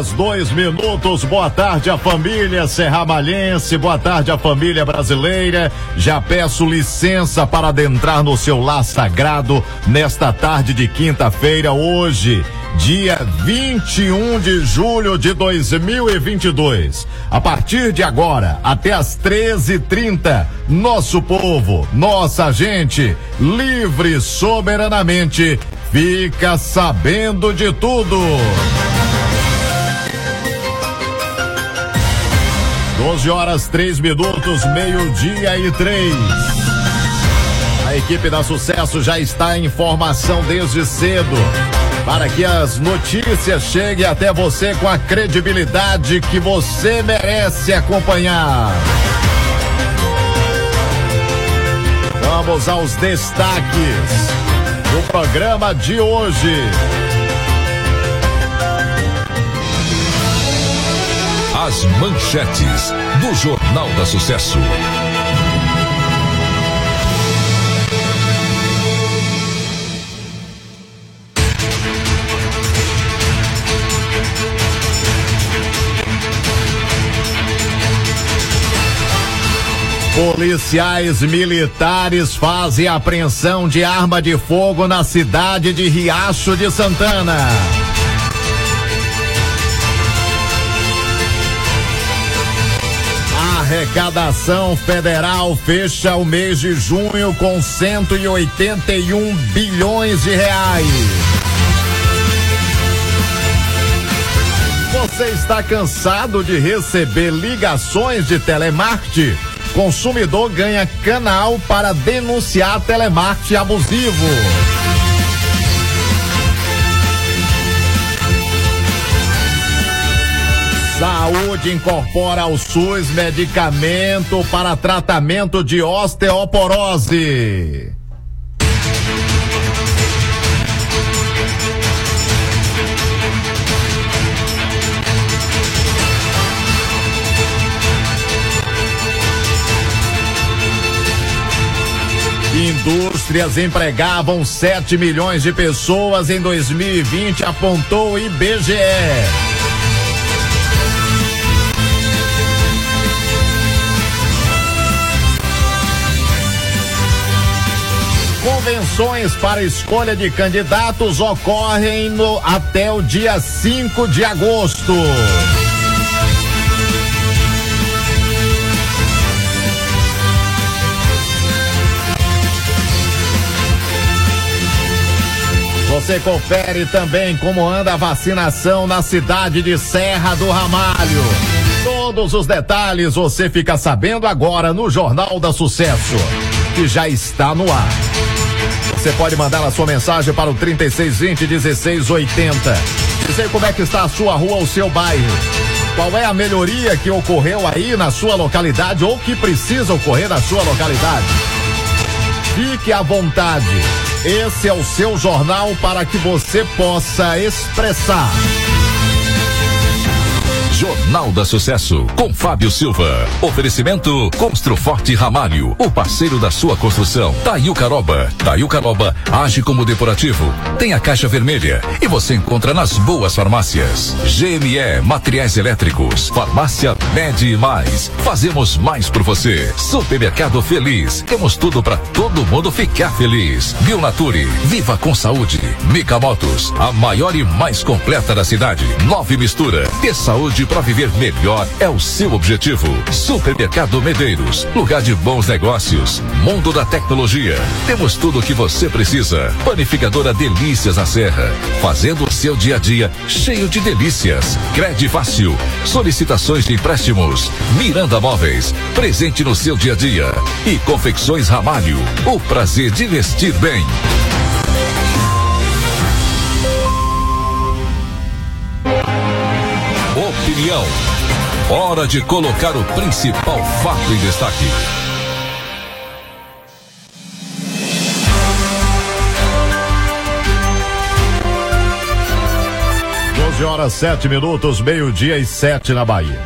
Horas, dois minutos. Boa tarde, a família Serramalhense. Boa tarde, a família brasileira. Já peço licença para adentrar no seu lar sagrado nesta tarde de quinta-feira, hoje, dia 21 de julho de 2022. A partir de agora, até às 13h30, nosso povo, nossa gente, livre soberanamente, fica sabendo de tudo. 12 horas, 3 minutos, meio-dia e três. A equipe da Sucesso já está em formação desde cedo para que as notícias cheguem até você com a credibilidade que você merece acompanhar. Vamos aos destaques do programa de hoje. As manchetes do Jornal da Sucesso. Policiais militares fazem apreensão de arma de fogo na cidade de Riacho de Santana. Arrecadação federal fecha o mês de junho com 181 bilhões de reais. Você está cansado de receber ligações de telemarketing? Consumidor ganha canal para denunciar telemarketing abusivo. Saúde incorpora ao SUS medicamento para tratamento de osteoporose. Indústrias empregavam 7 milhões de pessoas em 2020, apontou IBGE. Convenções para escolha de candidatos ocorrem no, até o dia 5 de agosto. Você confere também como anda a vacinação na cidade de Serra do Ramalho. Todos os detalhes você fica sabendo agora no Jornal da Sucesso, que já está no ar. Você pode mandar a sua mensagem para o 3620 1680. Dizer como é que está a sua rua, o seu bairro. Qual é a melhoria que ocorreu aí na sua localidade ou que precisa ocorrer na sua localidade? Fique à vontade. Esse é o seu jornal para que você possa expressar. Jornal da Sucesso, com Fábio Silva. Oferecimento Construforte Ramalho, o parceiro da sua construção. Taio Caroba. Taio Caroba age como depurativo. Tem a caixa vermelha e você encontra nas boas farmácias. GME Materiais Elétricos. Farmácia Mede Mais. Fazemos mais por você. Supermercado Feliz. Temos tudo para todo mundo ficar feliz. Bionature. Viva com saúde. Mica Motos. A maior e mais completa da cidade. Nove Mistura. Ter saúde para viver melhor é o seu objetivo. Supermercado Medeiros, lugar de bons negócios, mundo da tecnologia. Temos tudo o que você precisa. Panificadora Delícias na Serra, fazendo o seu dia a dia cheio de delícias. Crede Fácil, solicitações de empréstimos. Miranda Móveis, presente no seu dia a dia. E Confecções Ramalho, o prazer de vestir bem. Hora de colocar o principal fato em destaque. 12 horas 7 minutos, meio-dia e sete na Bahia.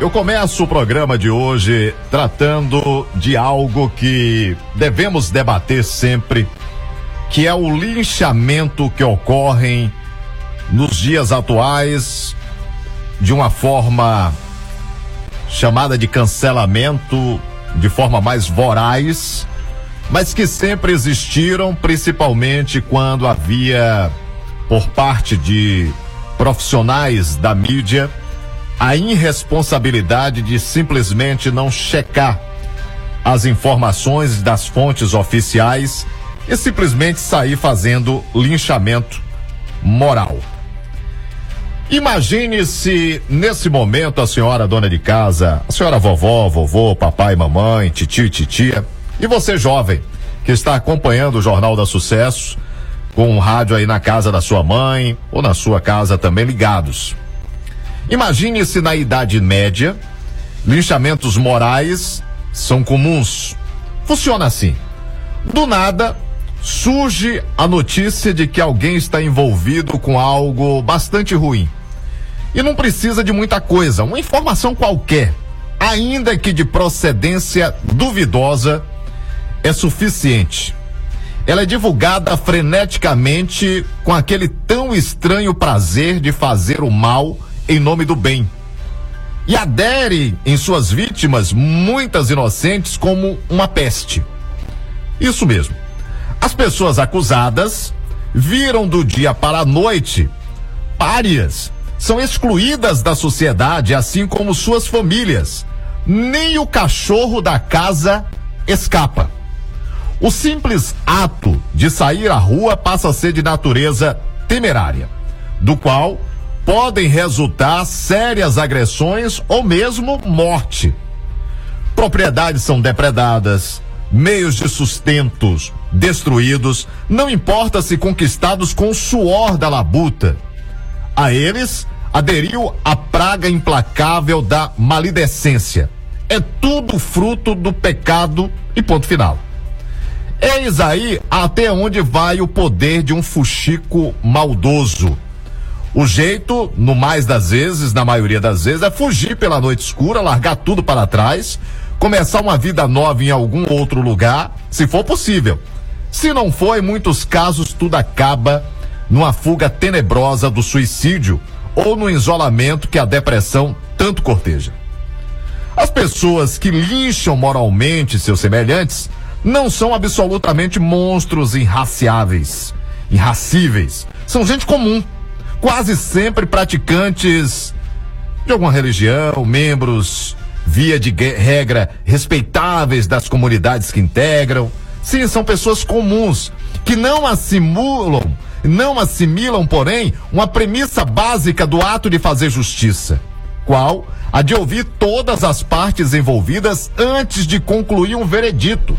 Eu começo o programa de hoje tratando de algo que devemos debater sempre, que é o linchamento que ocorre nos dias atuais de uma forma chamada de cancelamento, de forma mais voraz, mas que sempre existiram, principalmente quando havia, por parte de profissionais da mídia, a irresponsabilidade de simplesmente não checar as informações das fontes oficiais e simplesmente sair fazendo linchamento moral. Imagine se nesse momento a senhora dona de casa, a senhora vovó, vovô, papai, mamãe, titio e titia, e você jovem que está acompanhando o Jornal da Sucesso com um rádio aí na casa da sua mãe ou na sua casa também ligados. Imagine se na Idade Média linchamentos morais são comuns. Funciona assim. Do nada, surge a notícia de que alguém está envolvido com algo bastante ruim. E não precisa de muita coisa, uma informação qualquer, ainda que de procedência duvidosa, é suficiente. Ela é divulgada freneticamente com aquele tão estranho prazer de fazer o mal em nome do bem. E adere em suas vítimas, muitas inocentes, como uma peste. Isso mesmo. As pessoas acusadas viram do dia para a noite párias são excluídas da sociedade, assim como suas famílias. Nem o cachorro da casa escapa. O simples ato de sair à rua passa a ser de natureza temerária, do qual podem resultar sérias agressões ou mesmo morte. Propriedades são depredadas, meios de sustentos destruídos, não importa se conquistados com o suor da labuta. A eles aderiu a praga implacável da malidecência. É tudo fruto do pecado e ponto final. Eis aí até onde vai o poder de um fuxico maldoso. O jeito, no mais das vezes, na maioria das vezes, é fugir pela noite escura, largar tudo para trás, começar uma vida nova em algum outro lugar, se for possível. Se não for, em muitos casos, tudo acaba numa fuga tenebrosa do suicídio ou no isolamento que a depressão tanto corteja. As pessoas que lincham moralmente seus semelhantes não são absolutamente monstros irraciáveis, irracíveis. São gente comum, quase sempre praticantes de alguma religião, membros, via de regra, respeitáveis das comunidades que integram. Sim, são pessoas comuns que não assimulam não assimilam, porém, uma premissa básica do ato de fazer justiça, qual a de ouvir todas as partes envolvidas antes de concluir um veredito.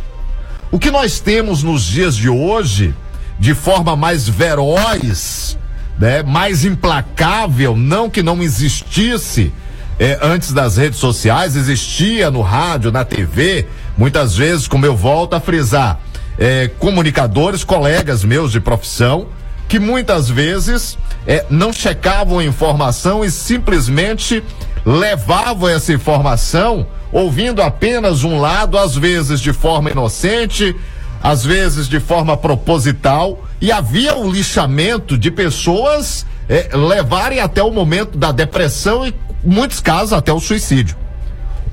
O que nós temos nos dias de hoje, de forma mais veroz, né, mais implacável, não que não existisse é, antes das redes sociais, existia no rádio, na TV, muitas vezes, como eu volto a frisar, é, comunicadores, colegas meus de profissão, que muitas vezes é, não checavam a informação e simplesmente levavam essa informação ouvindo apenas um lado, às vezes de forma inocente, às vezes de forma proposital, e havia um lixamento de pessoas é, levarem até o momento da depressão e, em muitos casos, até o suicídio.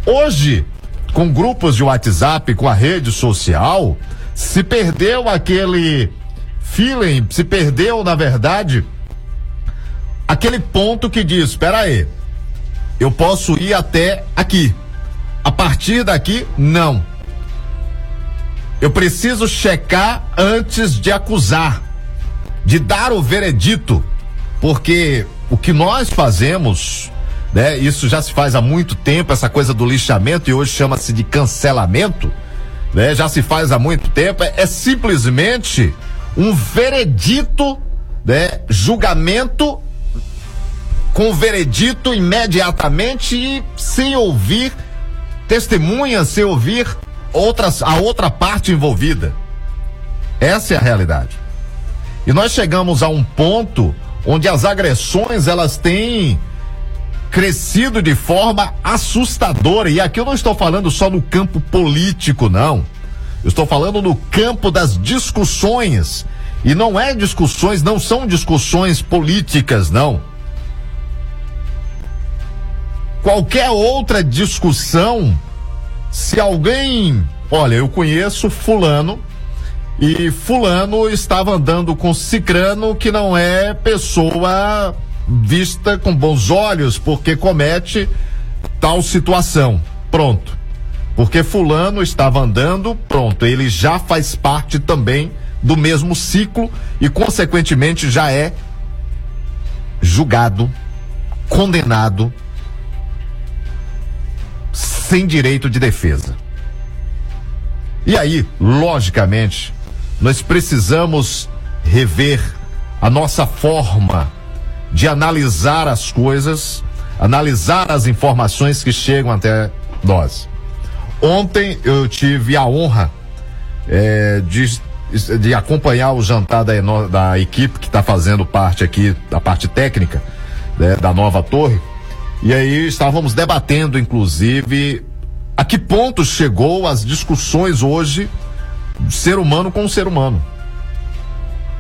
Hoje, com grupos de WhatsApp, com a rede social, se perdeu aquele feeling, se perdeu, na verdade, aquele ponto que diz: espera aí, eu posso ir até aqui. A partir daqui, não. Eu preciso checar antes de acusar, de dar o veredito, porque o que nós fazemos, né? Isso já se faz há muito tempo, essa coisa do lixamento e hoje chama-se de cancelamento, né? Já se faz há muito tempo, é, é simplesmente um veredito, né? Julgamento com veredito imediatamente e sem ouvir testemunhas, sem ouvir outras, a outra parte envolvida. Essa é a realidade. E nós chegamos a um ponto onde as agressões elas têm crescido de forma assustadora. E aqui eu não estou falando só no campo político, não. Estou falando no campo das discussões. E não é discussões, não são discussões políticas, não. Qualquer outra discussão, se alguém, olha, eu conheço fulano e fulano estava andando com cicrano que não é pessoa vista com bons olhos porque comete tal situação. Pronto. Porque fulano estava andando, pronto, ele já faz parte também do mesmo ciclo e consequentemente já é julgado, condenado sem direito de defesa. E aí, logicamente, nós precisamos rever a nossa forma de analisar as coisas, analisar as informações que chegam até nós. Ontem eu tive a honra é, de, de acompanhar o jantar da, da equipe que está fazendo parte aqui, da parte técnica né, da nova torre. E aí estávamos debatendo, inclusive, a que ponto chegou as discussões hoje ser humano com ser humano.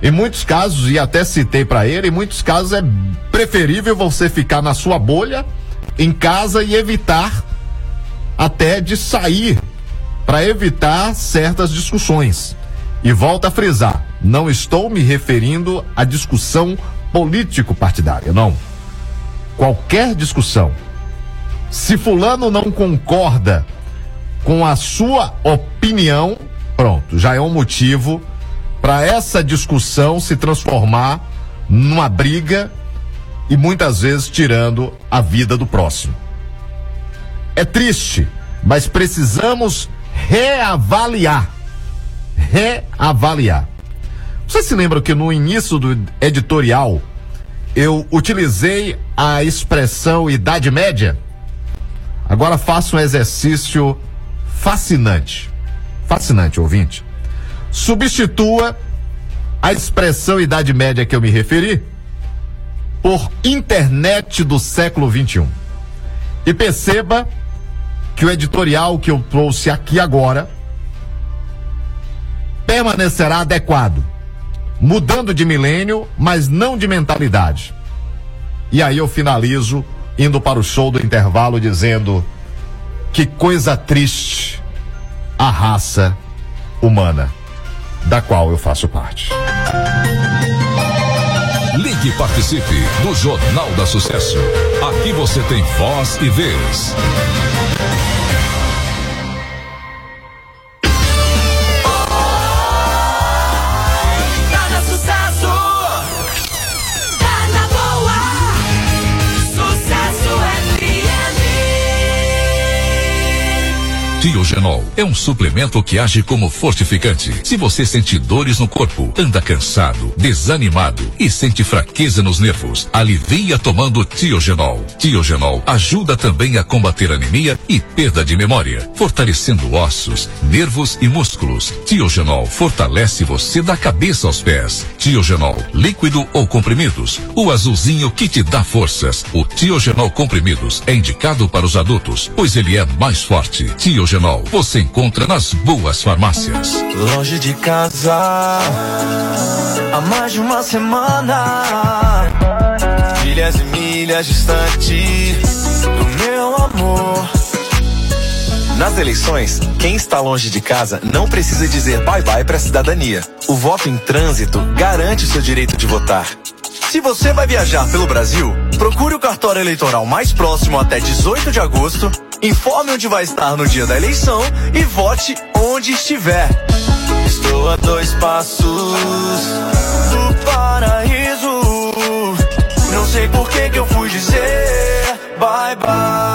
Em muitos casos, e até citei para ele, em muitos casos é preferível você ficar na sua bolha, em casa e evitar até de sair para evitar certas discussões. E volto a frisar, não estou me referindo à discussão político-partidária, não. Qualquer discussão. Se fulano não concorda com a sua opinião, Pronto, já é um motivo para essa discussão se transformar numa briga e muitas vezes tirando a vida do próximo. É triste, mas precisamos reavaliar. Reavaliar. Você se lembra que no início do editorial eu utilizei a expressão idade média? Agora faço um exercício fascinante fascinante, ouvinte. Substitua a expressão Idade Média que eu me referi por internet do século 21. E perceba que o editorial que eu trouxe aqui agora permanecerá adequado, mudando de milênio, mas não de mentalidade. E aí eu finalizo indo para o show do intervalo dizendo que coisa triste a raça humana, da qual eu faço parte. Ligue e participe do Jornal da Sucesso. Aqui você tem voz e vez. Tiogenol é um suplemento que age como fortificante. Se você sente dores no corpo, anda cansado, desanimado e sente fraqueza nos nervos, alivia tomando Tiogenol. Tiogenol ajuda também a combater anemia e perda de memória, fortalecendo ossos, nervos e músculos. Tiogenol fortalece você da cabeça aos pés. Tiogenol, líquido ou comprimidos, o azulzinho que te dá forças. O Tiogenol comprimidos é indicado para os adultos, pois ele é mais forte. Tiogenol Você encontra nas boas farmácias. Longe de casa, há mais de uma semana. Milhas e milhas distante do meu amor. Nas eleições, quem está longe de casa não precisa dizer bye bye para a cidadania. O voto em trânsito garante o seu direito de votar. Se você vai viajar pelo Brasil, procure o cartório eleitoral mais próximo até 18 de agosto, informe onde vai estar no dia da eleição e vote onde estiver. Estou a dois passos do paraíso. Não sei por que que eu fui dizer bye bye.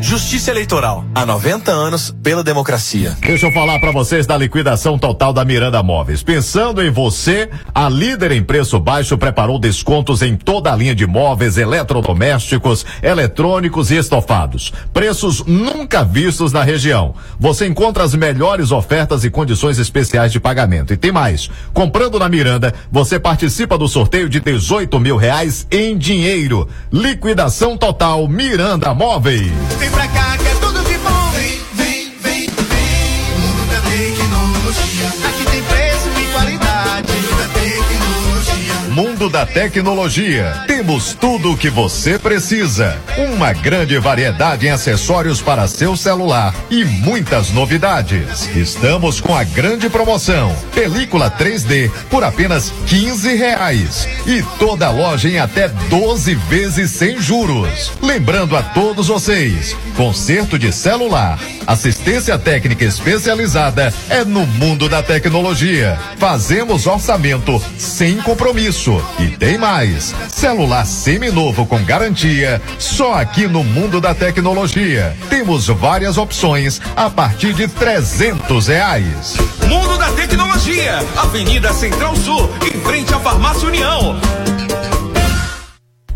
Justiça Eleitoral. Há 90 anos pela democracia. Deixa eu falar para vocês da liquidação total da Miranda Móveis. Pensando em você, a líder em preço baixo preparou descontos em toda a linha de móveis, eletrodomésticos, eletrônicos e estofados. Preços nunca vistos na região. Você encontra as melhores ofertas e condições especiais de pagamento. E tem mais. Comprando na Miranda, você participa do sorteio de 18 mil reais em dinheiro. Liquidação total Miranda Móveis. Vem pra cá que é tudo de bom. Vem, vem, vem, vem. Da tecnologia. Aqui tem preço e qualidade. Mundo da tecnologia. Mundo da Tecnologia. Temos tudo o que você precisa. Uma grande variedade em acessórios para seu celular e muitas novidades. Estamos com a grande promoção. Película 3D por apenas 15 reais. E toda loja em até 12 vezes sem juros. Lembrando a todos vocês, conserto de celular, assistência técnica especializada é no mundo da tecnologia. Fazemos orçamento sem compromisso. E tem mais. Celular seminovo com garantia, só aqui no mundo da tecnologia. Temos várias opções a partir de 300 reais. Mundo da Tecnologia, Avenida Central Sul, em frente à Farmácia União.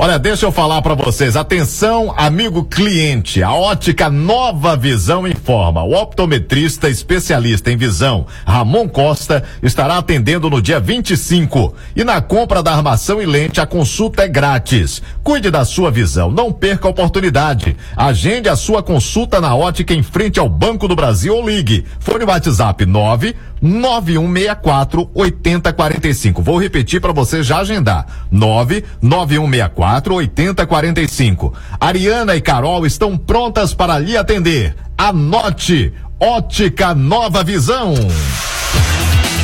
Olha, deixa eu falar para vocês. Atenção, amigo cliente. A ótica Nova Visão informa. O optometrista especialista em visão, Ramon Costa, estará atendendo no dia 25. E na compra da armação e lente, a consulta é grátis. Cuide da sua visão, não perca a oportunidade. Agende a sua consulta na ótica em frente ao Banco do Brasil ou ligue. Fone WhatsApp 9 9164 8045. Vou repetir para você já agendar. 99164 8045. Ariana e Carol estão prontas para lhe atender. Anote Ótica Nova Visão.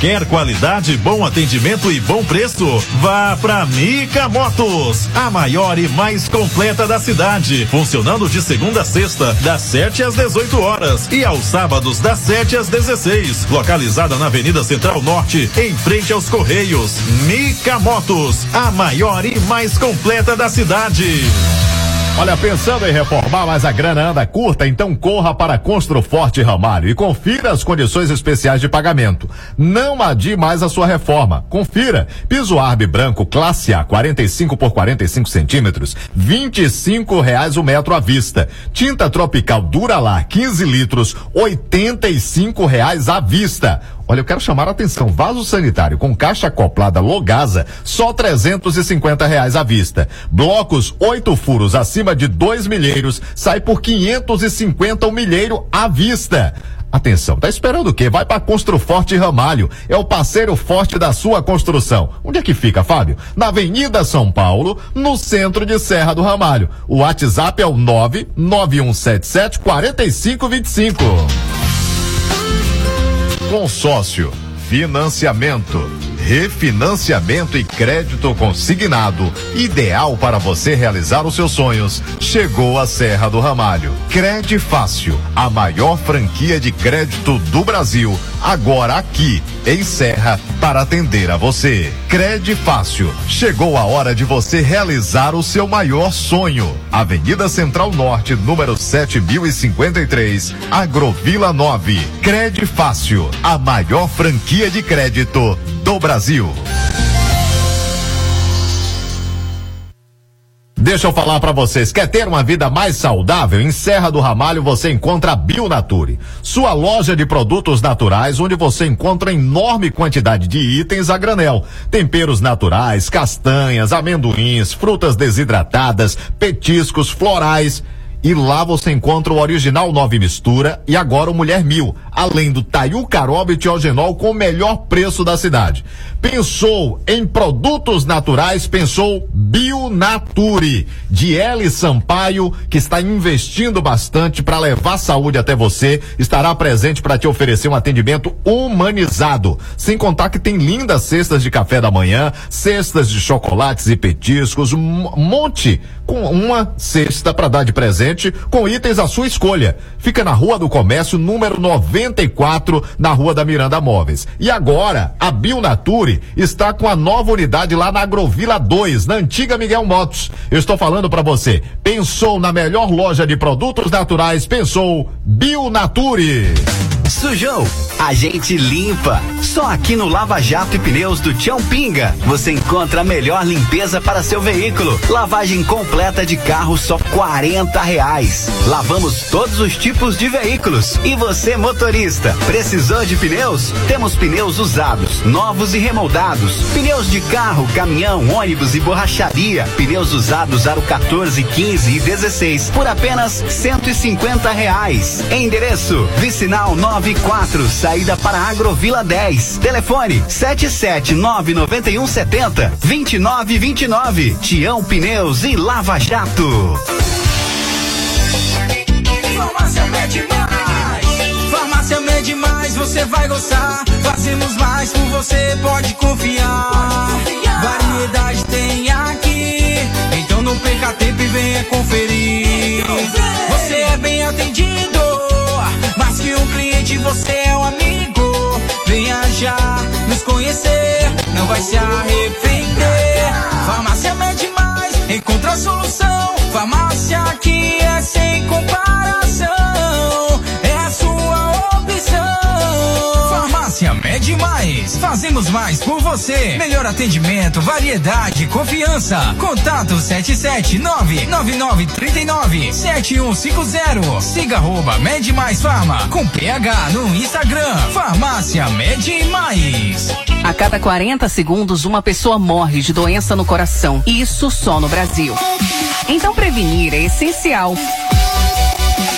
Quer qualidade, bom atendimento e bom preço? Vá pra Mica Motos, a maior e mais completa da cidade. Funcionando de segunda a sexta, das 7 às 18 horas e aos sábados, das 7 às 16. Localizada na Avenida Central Norte, em frente aos Correios. Mica Motos, a maior e mais completa da cidade. Olha, pensando em reformar, mas a grana anda curta, então corra para Construforte Ramalho e confira as condições especiais de pagamento. Não adie mais a sua reforma. Confira. Piso Arbe branco classe A, 45 por 45 centímetros, 25 reais o metro à vista. Tinta tropical Duralar, 15 litros, 85 reais à vista. Olha, eu quero chamar a atenção. Vaso sanitário com caixa acoplada Logasa, só 350 reais à vista. Blocos oito furos acima de dois milheiros, sai por 550 o milheiro à vista. Atenção, tá esperando o quê? Vai para Construforte Ramalho. É o parceiro forte da sua construção. Onde é que fica, Fábio? Na Avenida São Paulo, no centro de Serra do Ramalho. O WhatsApp é o 99177 4525. Consórcio, financiamento, refinanciamento e crédito consignado, ideal para você realizar os seus sonhos. Chegou a Serra do Ramalho. Crede Fácil, a maior franquia de crédito do Brasil, agora aqui em Serra para atender a você. Crede Fácil. Chegou a hora de você realizar o seu maior sonho. Avenida Central Norte, número 7053, Agrovila 9. Crede Fácil, a maior franquia de crédito do Brasil. Deixa eu falar para vocês, quer ter uma vida mais saudável? Em Serra do Ramalho você encontra a Bionature, sua loja de produtos naturais onde você encontra enorme quantidade de itens a granel, temperos naturais, castanhas, amendoins, frutas desidratadas, petiscos, florais e lá você encontra o original Nove Mistura e agora o Mulher Mil, além do Taiu Caroba e Tiogenol com o melhor preço da cidade. Pensou em produtos naturais, pensou Bionature, de L Sampaio, que está investindo bastante para levar saúde até você, estará presente para te oferecer um atendimento humanizado. Sem contar que tem lindas cestas de café da manhã, cestas de chocolates e petiscos, um monte com uma cesta para dar de presente com itens à sua escolha. Fica na Rua do Comércio, número 94, na Rua da Miranda Móveis. E agora, a Bionature está com a nova unidade lá na Agrovila 2, na antiga Miguel Motos. Eu estou falando para você. Pensou na melhor loja de produtos naturais? Pensou Bionature. Sujou? A gente limpa. Só aqui no Lava Jato e Pneus do Tião Pinga você encontra a melhor limpeza para seu veículo. Lavagem completa de carro só quarenta reais. Lavamos todos os tipos de veículos. E você motorista, precisou de pneus? Temos pneus usados, novos e remoldados. Pneus de carro, caminhão, ônibus e borracharia. Pneus usados aro 14, 15 e 16 por apenas cento e cinquenta reais. Endereço: Vicinal 94, saída para Agrovila 10. Telefone 7799170 2929. Tião Pneus e Lava Jato. Mais, você vai gostar. Fazemos mais por você, pode confiar. Variedade tem aqui. Então não perca tempo e venha conferir. Você é bem atendido. Mais que um cliente, você é um amigo. Venha já nos conhecer. Não vai se arrepender. Farmácia Med Mais, encontra a solução. Farmácia aqui é sem comparação. Farmácia Med Mais. Fazemos mais por você. Melhor atendimento, variedade, confiança. Contato 77999397150. Siga arroba Med Mais Farma com PH no Instagram. Farmácia Med Mais. A cada 40 segundos, uma pessoa morre de doença no coração. Isso só no Brasil. Então, prevenir é essencial.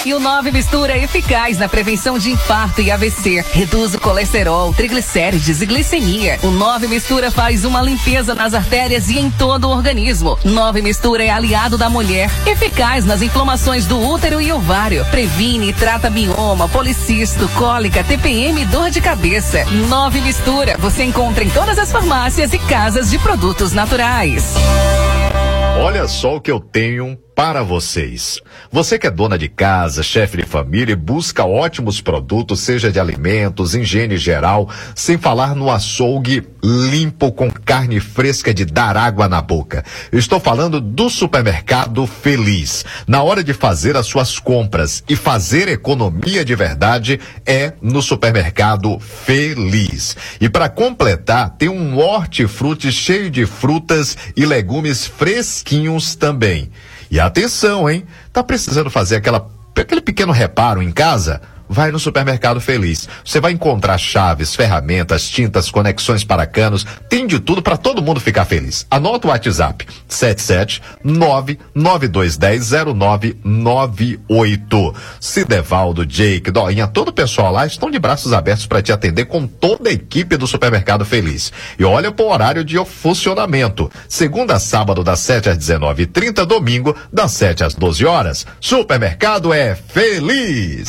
E o 9 Mistura é eficaz na prevenção de infarto e AVC. Reduz o colesterol, triglicérides e glicemia. O 9 Mistura faz uma limpeza nas artérias e em todo o organismo. 9 Mistura é aliado da mulher. Eficaz nas inflamações do útero e ovário. Previne e trata mioma, policisto, cólica, TPM e dor de cabeça. 9 Mistura. Você encontra em todas as farmácias e casas de produtos naturais. Olha só o que eu tenho para vocês. Você que é dona de casa, chefe de família e busca ótimos produtos, seja de alimentos, higiene geral, sem falar no açougue limpo com carne fresca de dar água na boca. Estou falando do supermercado Feliz. Na hora de fazer as suas compras e fazer economia de verdade é no supermercado Feliz. E para completar, tem um hortifruti cheio de frutas e legumes fresquinhos também. E atenção, hein? Tá precisando fazer aquela, aquele pequeno reparo em casa? Vai no Supermercado Feliz. Você vai encontrar chaves, ferramentas, tintas, conexões para canos, tem de tudo para todo mundo ficar feliz. Anota o WhatsApp: 77992100998. Cidevaldo, Jake, Doinha, todo o pessoal lá estão de braços abertos para te atender com toda a equipe do Supermercado Feliz. E olha pro horário de funcionamento. Segunda a sábado das 7 às 19h30, domingo das 7 às 12 horas. Supermercado é feliz.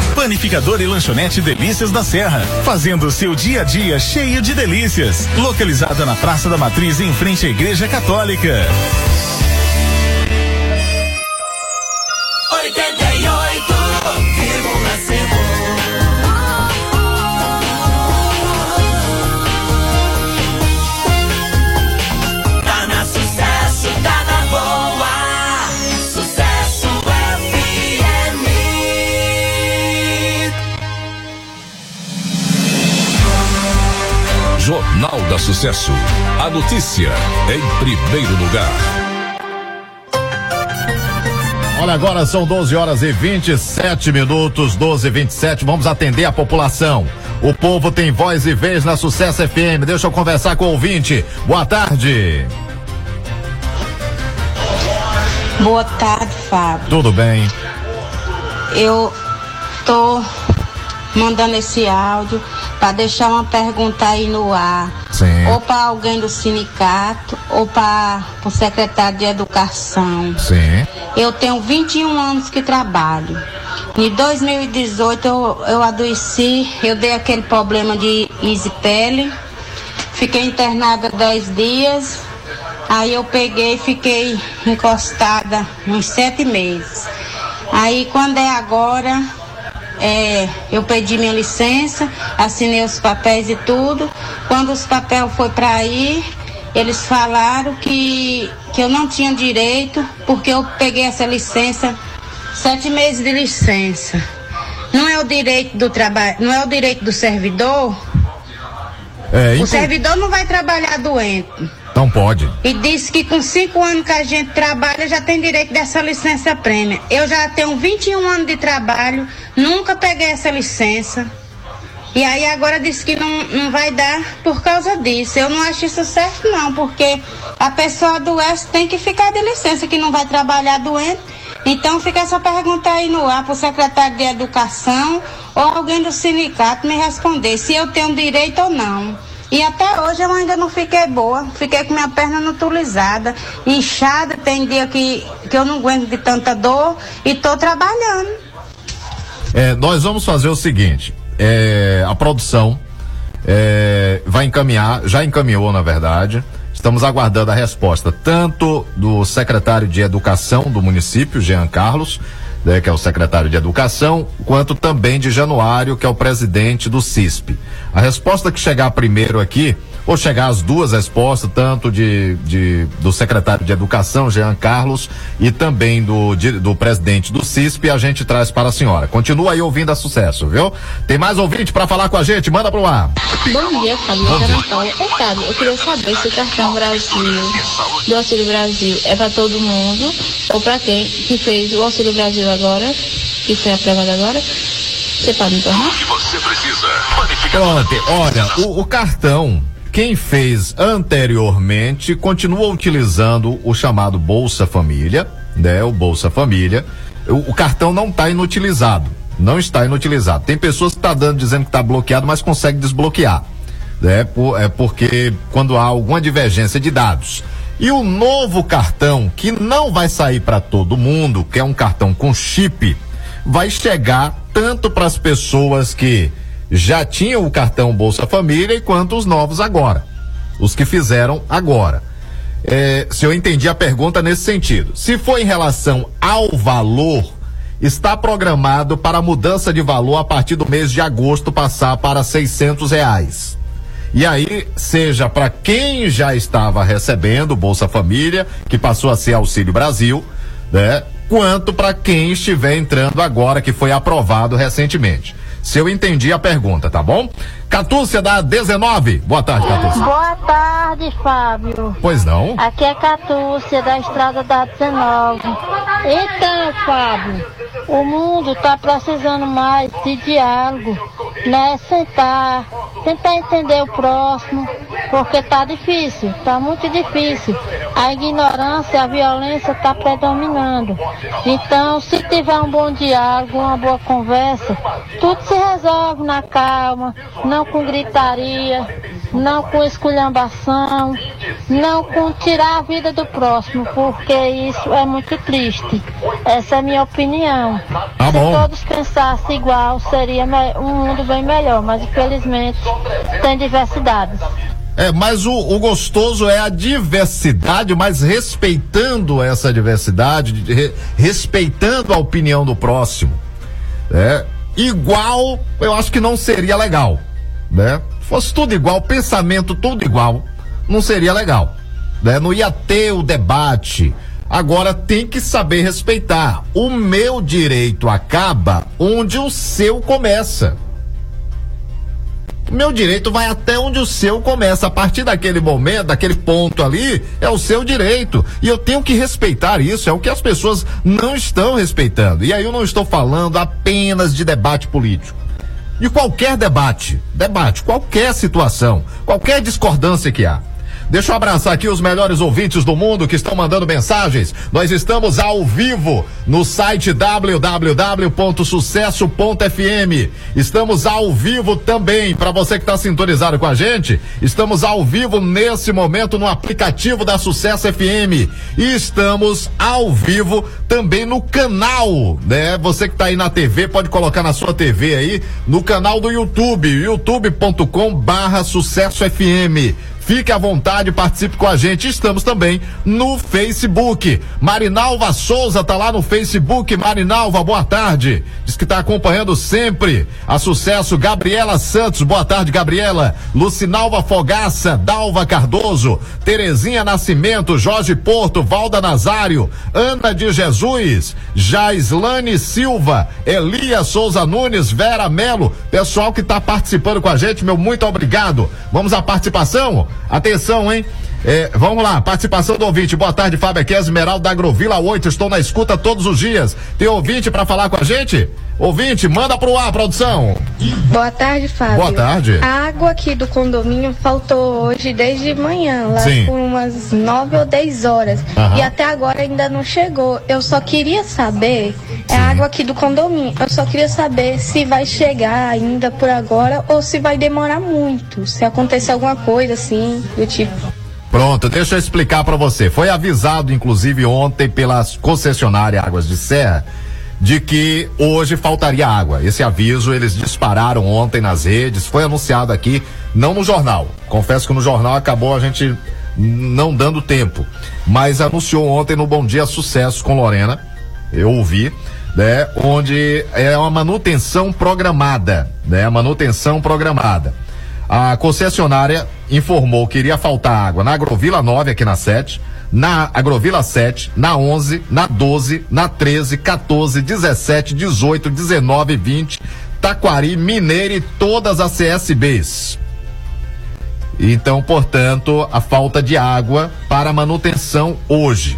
Panificador e lanchonete Delícias da Serra, fazendo o seu dia a dia cheio de delícias. Localizada na Praça da Matriz, em frente à Igreja Católica. Sucesso. A notícia em primeiro lugar. Olha, agora são 12 horas e 27 minutos, 12 e 27. Vamos atender a população. O povo tem voz e vez na Sucesso FM. Deixa eu conversar com o ouvinte. Boa tarde. Boa tarde, Fábio. Tudo bem? Eu tô mandando esse áudio para deixar uma pergunta aí no ar. Sim. Ou para alguém do sindicato, ou para o secretário de Educação. Sim. Eu tenho 21 anos que trabalho. Em 2018 eu, eu adoeci, eu dei aquele problema de isipele, fiquei internada 10 dias, aí eu peguei e fiquei encostada uns sete meses. Aí quando é agora, é, eu pedi minha licença, assinei os papéis e tudo. Quando os papéis foi para ir, eles falaram que, que eu não tinha direito, porque eu peguei essa licença, sete meses de licença. Não é o direito do trabalho, não é o direito do servidor. É, O inclu- servidor não vai trabalhar doente. Não pode. E disse que com cinco anos que a gente trabalha já tem direito dessa licença prêmio. Eu já tenho 21 anos de trabalho, nunca peguei essa licença. E aí agora disse que não, não vai dar por causa disso. Eu não acho isso certo não, porque a pessoa adoece tem que ficar de licença, que não vai trabalhar doente. Então fica essa pergunta aí no ar para o secretário de Educação ou alguém do sindicato me responder se eu tenho direito ou não. E até hoje eu ainda não fiquei boa. Fiquei com minha perna nutulizada, inchada. Tem dia que, que eu não aguento de tanta dor e tô trabalhando. É, nós vamos fazer o seguinte: é, a produção é, vai encaminhar, já encaminhou, na verdade. Estamos aguardando a resposta tanto do secretário de Educação do município, Jean Carlos, né, que é o secretário de Educação, quanto também de Januário, que é o presidente do CISP. A resposta que chegar primeiro aqui, ou chegar as duas respostas, tanto de, de- do secretário de Educação, Jean Carlos, e também do, de- do presidente do CISP, a gente traz para a senhora. Continua aí ouvindo a sucesso, viu? Tem mais ouvinte para falar com a gente? Manda pro ar. Bom dia, Fábio. Bom dia. Fábio, eu queria saber se o cartão Brasil, do Auxílio Brasil, é para todo mundo ou para quem que fez o Auxílio Brasil agora, que foi aprovado agora. Você pode me tornar? que você precisa. Pronto, olha, o, o cartão, quem fez anteriormente continua utilizando o chamado Bolsa Família, né? O Bolsa Família. O, o cartão não está inutilizado. Não está inutilizado. Tem pessoas que tá dando dizendo que está bloqueado, mas consegue desbloquear. Né? Por- é porque quando há alguma divergência de dados. E o novo cartão, que não vai sair para todo mundo, que é um cartão com chip, vai chegar tanto para as pessoas que já tinham o cartão Bolsa Família quanto os novos agora. Os que fizeram agora. É, se eu entendi a pergunta nesse sentido. Se for em relação ao valor, está programado para a mudança de valor a partir do mês de agosto passar para 600 reais. E aí, seja para quem já estava recebendo Bolsa Família, que passou a ser Auxílio Brasil, né? Quanto para quem estiver entrando agora, que foi aprovado recentemente. Se eu entendi a pergunta, tá bom? Catúcia da 19. Boa tarde, Catúcia. Boa tarde, Fábio. Pois não? Aqui é Catúcia, da Estrada da 19. Então, Fábio, o mundo está precisando mais de diálogo, né? Sentar, tentar entender o próximo, porque tá difícil, tá muito difícil. A ignorância, a violência está predominando. Então, se tiver um bom diálogo, uma boa conversa, tudo se resolve na calma, não com gritaria, não com esculhambação, não com tirar a vida do próximo, porque isso é muito triste. Essa é a minha opinião. Tá Se todos pensassem igual, seria um mundo bem melhor, mas infelizmente tem diversidades. É, mas o, o gostoso é a diversidade, mas respeitando essa diversidade, de- re- respeitando a opinião do próximo. É, igual, eu acho que não seria legal, né? Fosse tudo igual, pensamento tudo igual, não seria legal, né? Não ia ter o debate. Agora tem que saber respeitar. O meu direito acaba onde o seu começa. O meu direito vai até onde o seu começa. A partir daquele momento, daquele ponto ali, é o seu direito. E eu tenho que respeitar isso. É o que as pessoas não estão respeitando. E aí eu não estou falando apenas de debate político. De qualquer debate, debate, qualquer situação, qualquer discordância que há. Deixa eu abraçar aqui os melhores ouvintes do mundo que estão mandando mensagens. Nós estamos ao vivo no site www.sucesso.fm. Estamos ao vivo também para você que está sintonizado com a gente. Estamos ao vivo nesse momento no aplicativo da Sucesso FM e estamos ao vivo também no canal, né? Você que está aí na TV pode colocar na sua TV aí no canal do YouTube, youtube.com/barra Sucesso FM. Fique à vontade, participe com a gente. Estamos também no Facebook. Marinalva Souza tá lá no Facebook. Marinalva, boa tarde. Diz que está acompanhando sempre a sucesso. Gabriela Santos, boa tarde, Gabriela. Lucinalva Fogaça, Dalva Cardoso, Terezinha Nascimento, Jorge Porto, Valda Nazário, Ana de Jesus, Jaislane Silva, Elia Souza Nunes, Vera Melo, pessoal que está participando com a gente, meu muito obrigado. Vamos à participação? Atenção, hein? É, vamos lá, participação do ouvinte. Boa tarde, Fábio aqui, Esmeralda da Agrovila 8. Estou na escuta todos os dias. Tem ouvinte para falar com a gente? Ouvinte, manda pro ar, produção. Boa tarde, Fábio. Boa tarde. A água aqui do condomínio faltou hoje desde manhã, lá Sim. por umas 9 ou 10 horas. Aham. E até agora ainda não chegou. Eu só queria saber, é a água aqui do condomínio. Eu só queria saber se vai chegar ainda por agora ou se vai demorar muito. Se acontecer alguma coisa assim, do tipo. Pronto, deixa eu explicar para você. Foi avisado, inclusive, ontem pela concessionária Águas de Serra de que hoje faltaria água. Esse aviso eles dispararam ontem nas redes, foi anunciado aqui, não no jornal. Confesso que no jornal acabou a gente não dando tempo, mas anunciou ontem no Bom Dia Sucesso com Lorena. Eu ouvi, né, onde é uma manutenção programada, né, manutenção programada. A concessionária informou que iria faltar água na Agrovila 9, aqui na 7, na Agrovila 7, na 11, na 12, na 13, 14, 17, 18, 19, 20, Taquari, Mineira e todas as CSBs. Então, portanto, a falta de água para manutenção hoje.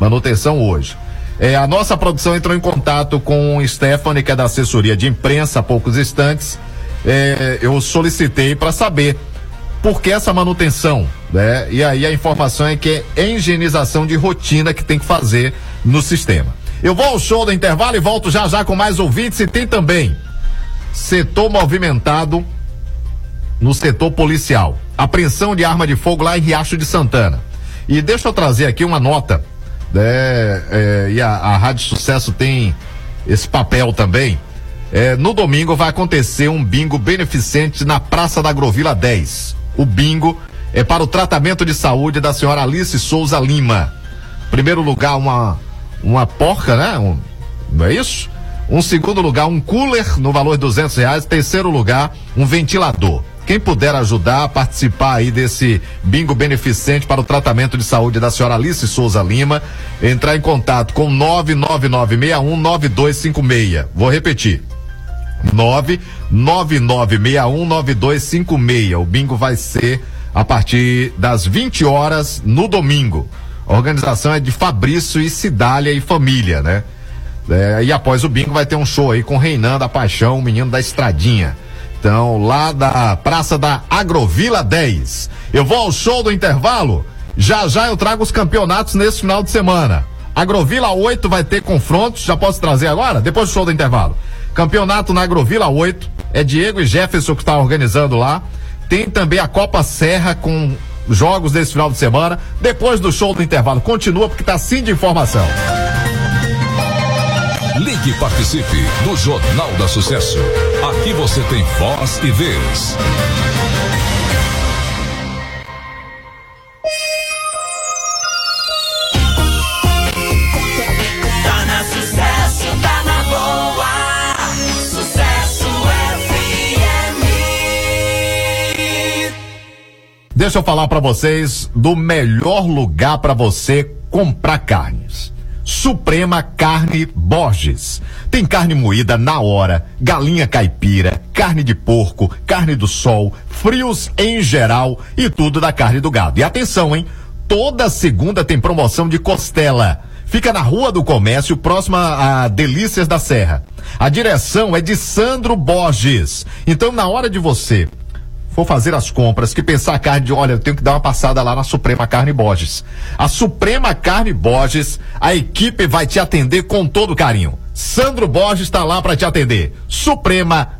Manutenção hoje. É, a nossa produção entrou em contato com o Stephanie, que é da assessoria de imprensa, há poucos instantes. É, eu solicitei para saber por que essa manutenção, né? E aí a informação é que é higienização de rotina que tem que fazer no sistema. Eu vou ao show do intervalo e volto já já com mais ouvintes e tem também setor movimentado no setor policial. Apreensão de arma de fogo lá em Riacho de Santana. E deixa eu trazer aqui uma nota, né? É, e a, a Rádio Sucesso tem esse papel também. É, no domingo vai acontecer um bingo beneficente na Praça da Agrovila 10. O bingo é para o tratamento de saúde da senhora Alice Souza Lima. Primeiro lugar, uma, uma porca, né? Um, não é isso? Um segundo lugar, um cooler no valor de duzentos reais. Terceiro lugar, um ventilador. Quem puder ajudar a participar aí desse bingo beneficente para o tratamento de saúde da senhora Alice Souza Lima, entrar em contato com 999619256. Vou repetir. 999619256. O bingo vai ser a partir das 20 horas no domingo. A organização é de Fabrício e Cidália e família, né? É, e após o bingo vai ter um show aí com Reinando a Paixão, o menino da Estradinha. Então, lá da Praça da Agrovila 10. Eu vou ao show do intervalo. Já já eu trago os campeonatos nesse final de semana. Agrovila 8 vai ter confrontos. Já posso trazer agora? Depois do show do intervalo. Campeonato na Agrovila 8. É Diego e Jefferson que está organizando lá. Tem também a Copa Serra com jogos desse final de semana. Depois do show do intervalo. Continua porque tá sim de informação. Ligue e participe do Jornal da Sucesso. Aqui você tem voz e vez. Deixa eu falar para vocês do melhor lugar para você comprar carnes. Suprema Carne Borges. Tem carne moída na hora, galinha caipira, carne de porco, carne do sol, frios em geral e tudo da carne do gado. E atenção, hein? Toda segunda tem promoção de costela. Fica na Rua do Comércio, próxima a Delícias da Serra. A direção é de Sandro Borges. Então, na hora de você for fazer as compras, que pensar carne de, olha, eu tenho que dar uma passada lá na Suprema Carne Borges. A Suprema Carne Borges, a equipe vai te atender com todo carinho. Sandro Borges está lá para te atender. Suprema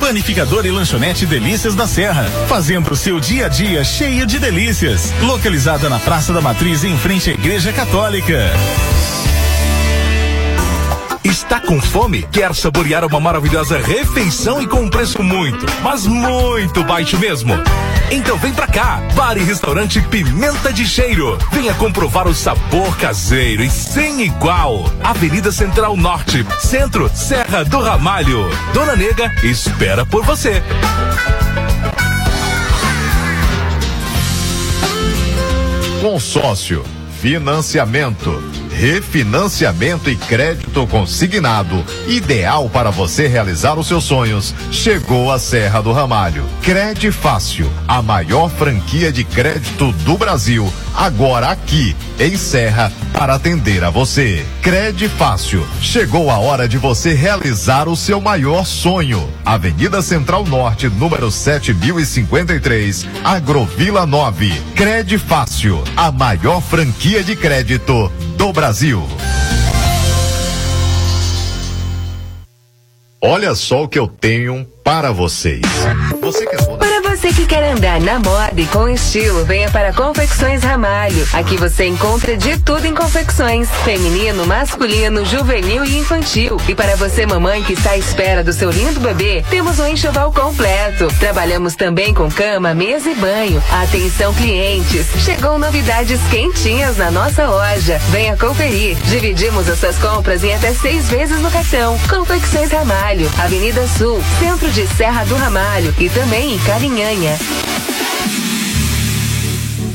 Panificador e lanchonete Delícias da Serra, fazendo o seu dia a dia cheio de delícias. Localizada na Praça da Matriz, em frente à Igreja Católica. Está com fome? Quer saborear uma maravilhosa refeição e com um preço muito, mas muito baixo mesmo? Então vem pra cá, Bar e Restaurante Pimenta de Cheiro. Venha comprovar o sabor caseiro e sem igual. Avenida Central Norte, Centro, Serra do Ramalho. Dona Nega espera por você. Consórcio, financiamento, refinanciamento e crédito consignado, ideal para você realizar os seus sonhos. Chegou a Serra do Ramalho. Crede Fácil, a maior franquia de crédito do Brasil, agora aqui em Serra para atender a você. Crede Fácil, chegou a hora de você realizar o seu maior sonho. Avenida Central Norte, número 7053, Agrovila 9. Crede Fácil, a maior franquia de crédito do Brasil. Olha só o que eu tenho para vocês. Você que dona Para você que quer andar na moda e com estilo, venha para Confecções Ramalho. Aqui você encontra de tudo em confecções: feminino, masculino, juvenil e infantil. E para você, mamãe que está à espera do seu lindo bebê, temos um enxoval completo. Trabalhamos também com cama, mesa e banho. Atenção, clientes! Chegou novidades quentinhas na nossa loja. Venha conferir. Dividimos as suas compras em até seis vezes no cartão. Confecções Ramalho, Avenida Sul, Centro de Serra do Ramalho e também em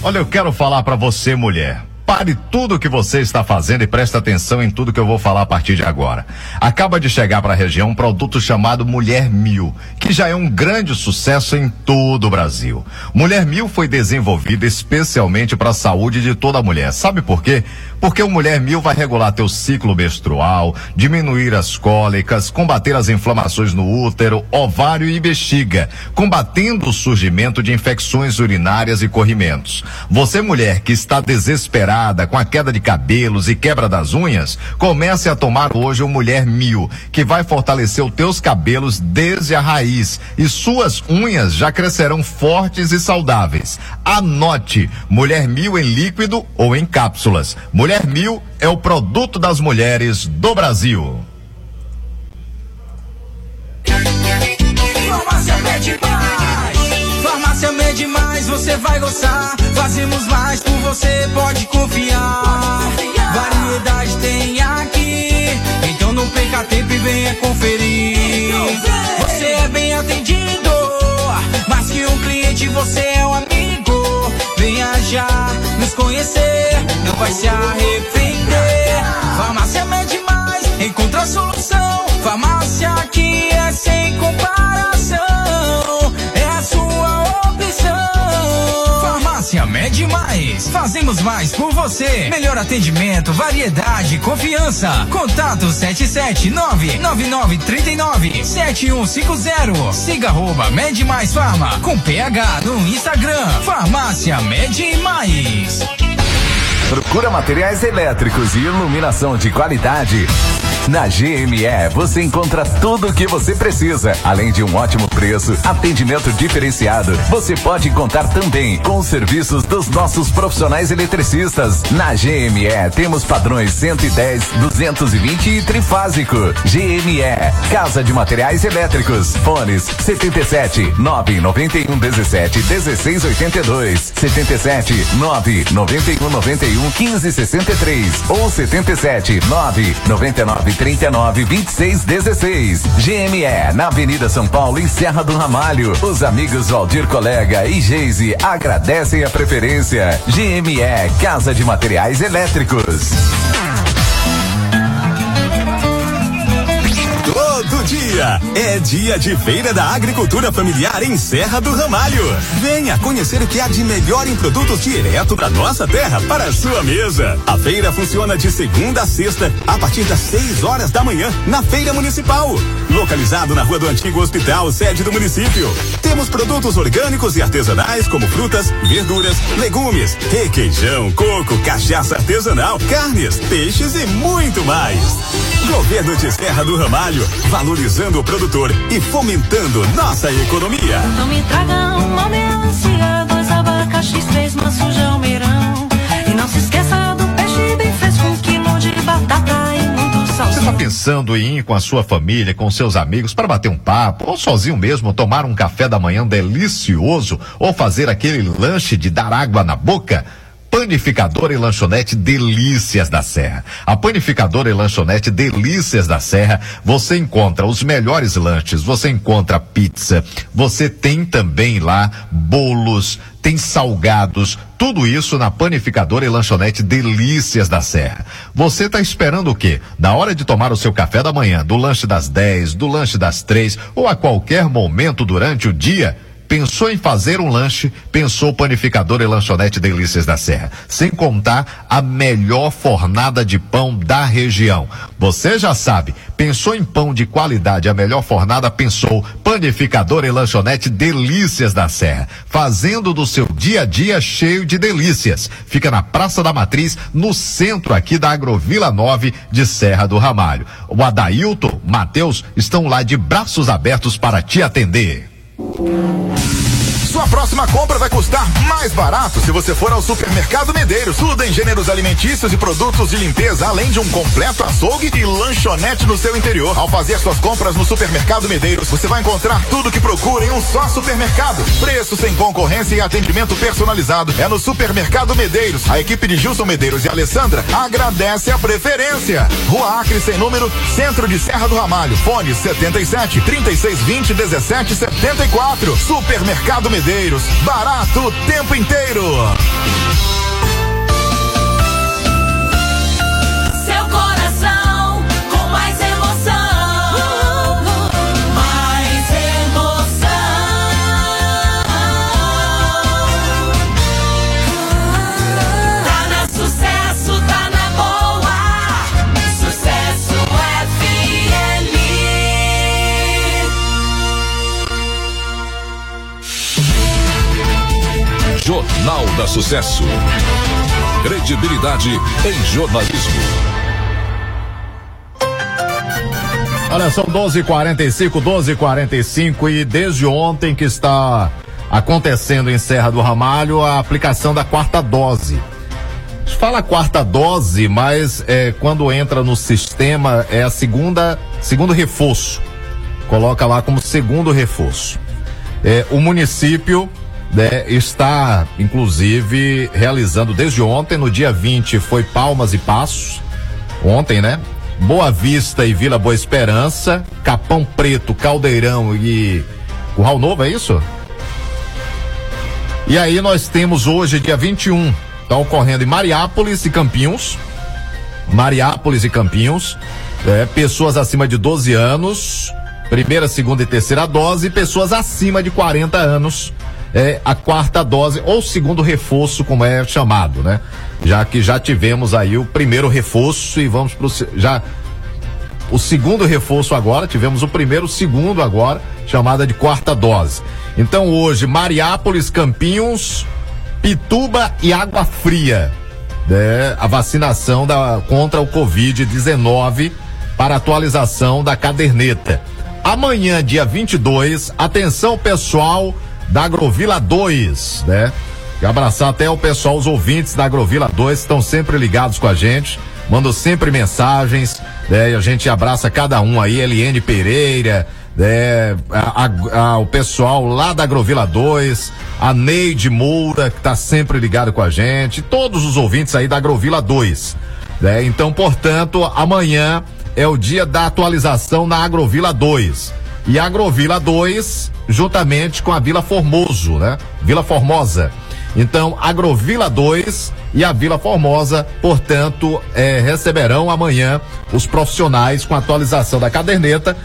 Olha, eu quero falar para você, mulher. Pare tudo o que você está fazendo e preste atenção em tudo que eu vou falar a partir de agora. Acaba de chegar para a região um produto chamado Mulher Mil, que já é um grande sucesso em todo o Brasil. Mulher Mil foi desenvolvida especialmente para a saúde de toda mulher. Sabe por quê? Porque o Mulher Mil vai regular teu ciclo menstrual, diminuir as cólicas, combater as inflamações no útero, ovário e bexiga, combatendo o surgimento de infecções urinárias e corrimentos. Você mulher que está desesperada com a queda de cabelos e quebra das unhas, comece a tomar hoje o Mulher Mil, que vai fortalecer os teus cabelos desde a raiz e suas unhas já crescerão fortes e saudáveis. Anote, Mulher Mil em líquido ou em cápsulas. Mulher Mil é o produto das mulheres do Brasil. Farmácia Mede Mais. Farmácia Mede Mais, você vai gostar. Fazemos mais por você, pode confiar. Variedade tem aqui. Então não perca tempo e venha conferir. Você é bem atendido. Mais que um cliente, você é um amigo. Venha já nos conhecer. Não vai se arrepender. Farmácia Mede Mais, encontra a solução. Farmácia aqui é sem comparação. Farmácia Mede Mais. Fazemos mais por você. Melhor atendimento, variedade, confiança. Contato 779-9939-7150. Siga arroba Mede Mais Farma. Com PH no Instagram. Farmácia Mede Mais. Procura materiais elétricos e iluminação de qualidade. Na GME você encontra tudo o que você precisa, além de um ótimo preço atendimento diferenciado. Você pode contar também com os serviços dos nossos profissionais eletricistas. Na GME temos padrões 110, 220 e trifásico. GME, Casa de Materiais Elétricos. Fones 77 991 17 16 82, 77 991 91 15 63 ou 77 9 99 39 26 16. GME na Avenida São Paulo em Serra do Ramalho. Os amigos Valdir Colega e Geise agradecem a preferência. GME Casa de Materiais Elétricos. Dia é dia de Feira da Agricultura Familiar em Serra do Ramalho. Venha conhecer o que há de melhor em produtos direto da nossa terra para a sua mesa. A feira funciona de segunda a sexta, a partir das 6 horas da manhã, na Feira Municipal. Localizado na Rua do Antigo Hospital, sede do município. Temos produtos orgânicos e artesanais como frutas, verduras, legumes, requeijão, coco, cachaça artesanal, carnes, peixes e muito mais. Governo de Serra do Ramalho, valorizando o produtor e fomentando nossa economia. Não me traga uma melancia, dois abacaxis, três maçujão, mirão. E não se esqueça do peixe bem fresco, um quilo de batata e muito Você está pensando em ir com a sua família, com seus amigos, para bater um papo, ou sozinho mesmo, tomar um café da manhã delicioso, ou fazer aquele lanche de dar água na boca? Panificadora e lanchonete Delícias da Serra. A panificadora e lanchonete Delícias da Serra, você encontra os melhores lanches, você encontra pizza, você tem também lá bolos, tem salgados, tudo isso na panificadora e lanchonete Delícias da Serra. Você está esperando o quê? Na hora de tomar o seu café da manhã, do lanche das 10, do lanche das três ou a qualquer momento durante o dia? Pensou em fazer um lanche, pensou panificador e lanchonete Delícias da Serra. Sem contar a melhor fornada de pão da região. Você já sabe, pensou em pão de qualidade, a melhor fornada, pensou panificador e lanchonete Delícias da Serra. Fazendo do seu dia a dia cheio de delícias. Fica na Praça da Matriz, no centro aqui da Agrovila 9 de Serra do Ramalho. O Adailton, Matheus estão lá de braços abertos para te atender. Música sua próxima compra vai custar mais barato se você for ao Supermercado Medeiros. Tudo em gêneros alimentícios e produtos de limpeza, além de um completo açougue e lanchonete no seu interior. Ao fazer suas compras no Supermercado Medeiros, você vai encontrar tudo que procura em um só supermercado. Preço sem concorrência e atendimento personalizado. É no Supermercado Medeiros. A equipe de Gilson Medeiros e Alessandra agradece a preferência. Rua Acre sem número, centro de Serra do Ramalho. Fone 77 3620 1774. Supermercado Medeiros. Barato o tempo inteiro. Jornal da Sucesso. Credibilidade em jornalismo. Olha, são 12h45, 12h45 e desde ontem que está acontecendo em Serra do Ramalho a aplicação da quarta dose. Se Fala quarta dose, mas é, quando entra no sistema é a segunda, segundo reforço. Coloca lá como segundo reforço. É, o município né, está, inclusive, realizando desde ontem, no dia 20, foi Palmas e Passos. Ontem, né? Boa Vista e Vila Boa Esperança, Capão Preto, Caldeirão e Curral Novo, é isso? E aí nós temos hoje, dia 21, está ocorrendo em Mariápolis e Campinhos. Mariápolis e Campinhos. é, pessoas acima de 12 anos, primeira, segunda e terceira dose, pessoas acima de 40 anos, é, a quarta dose, ou segundo reforço, como é chamado, né? Já que já tivemos aí o primeiro reforço e vamos pro já o segundo reforço agora, tivemos o primeiro, o segundo agora, chamada de quarta dose. Então hoje, Mariápolis, Campinhos, Pituba e Água Fria. né? a vacinação da, contra o Covid-19 para atualização da caderneta. amanhã, dia 22, atenção pessoal da Agrovila 2, né? E abraçar até o pessoal, os ouvintes da Agrovila 2, estão sempre ligados com a gente, mandam sempre mensagens, né? E a gente abraça cada um aí, Eliane Pereira, né? A- a- a- o pessoal lá da Agrovila 2, a Neide Moura, que tá sempre ligado com a gente, todos os ouvintes aí da Agrovila 2, né? Então, portanto, amanhã é o dia da atualização na Agrovila 2. E Agrovila 2, juntamente com a Vila Formoso, né? Vila Formosa. Então, Agrovila 2 e a Vila Formosa, portanto, eh, receberão amanhã os profissionais com atualização da caderneta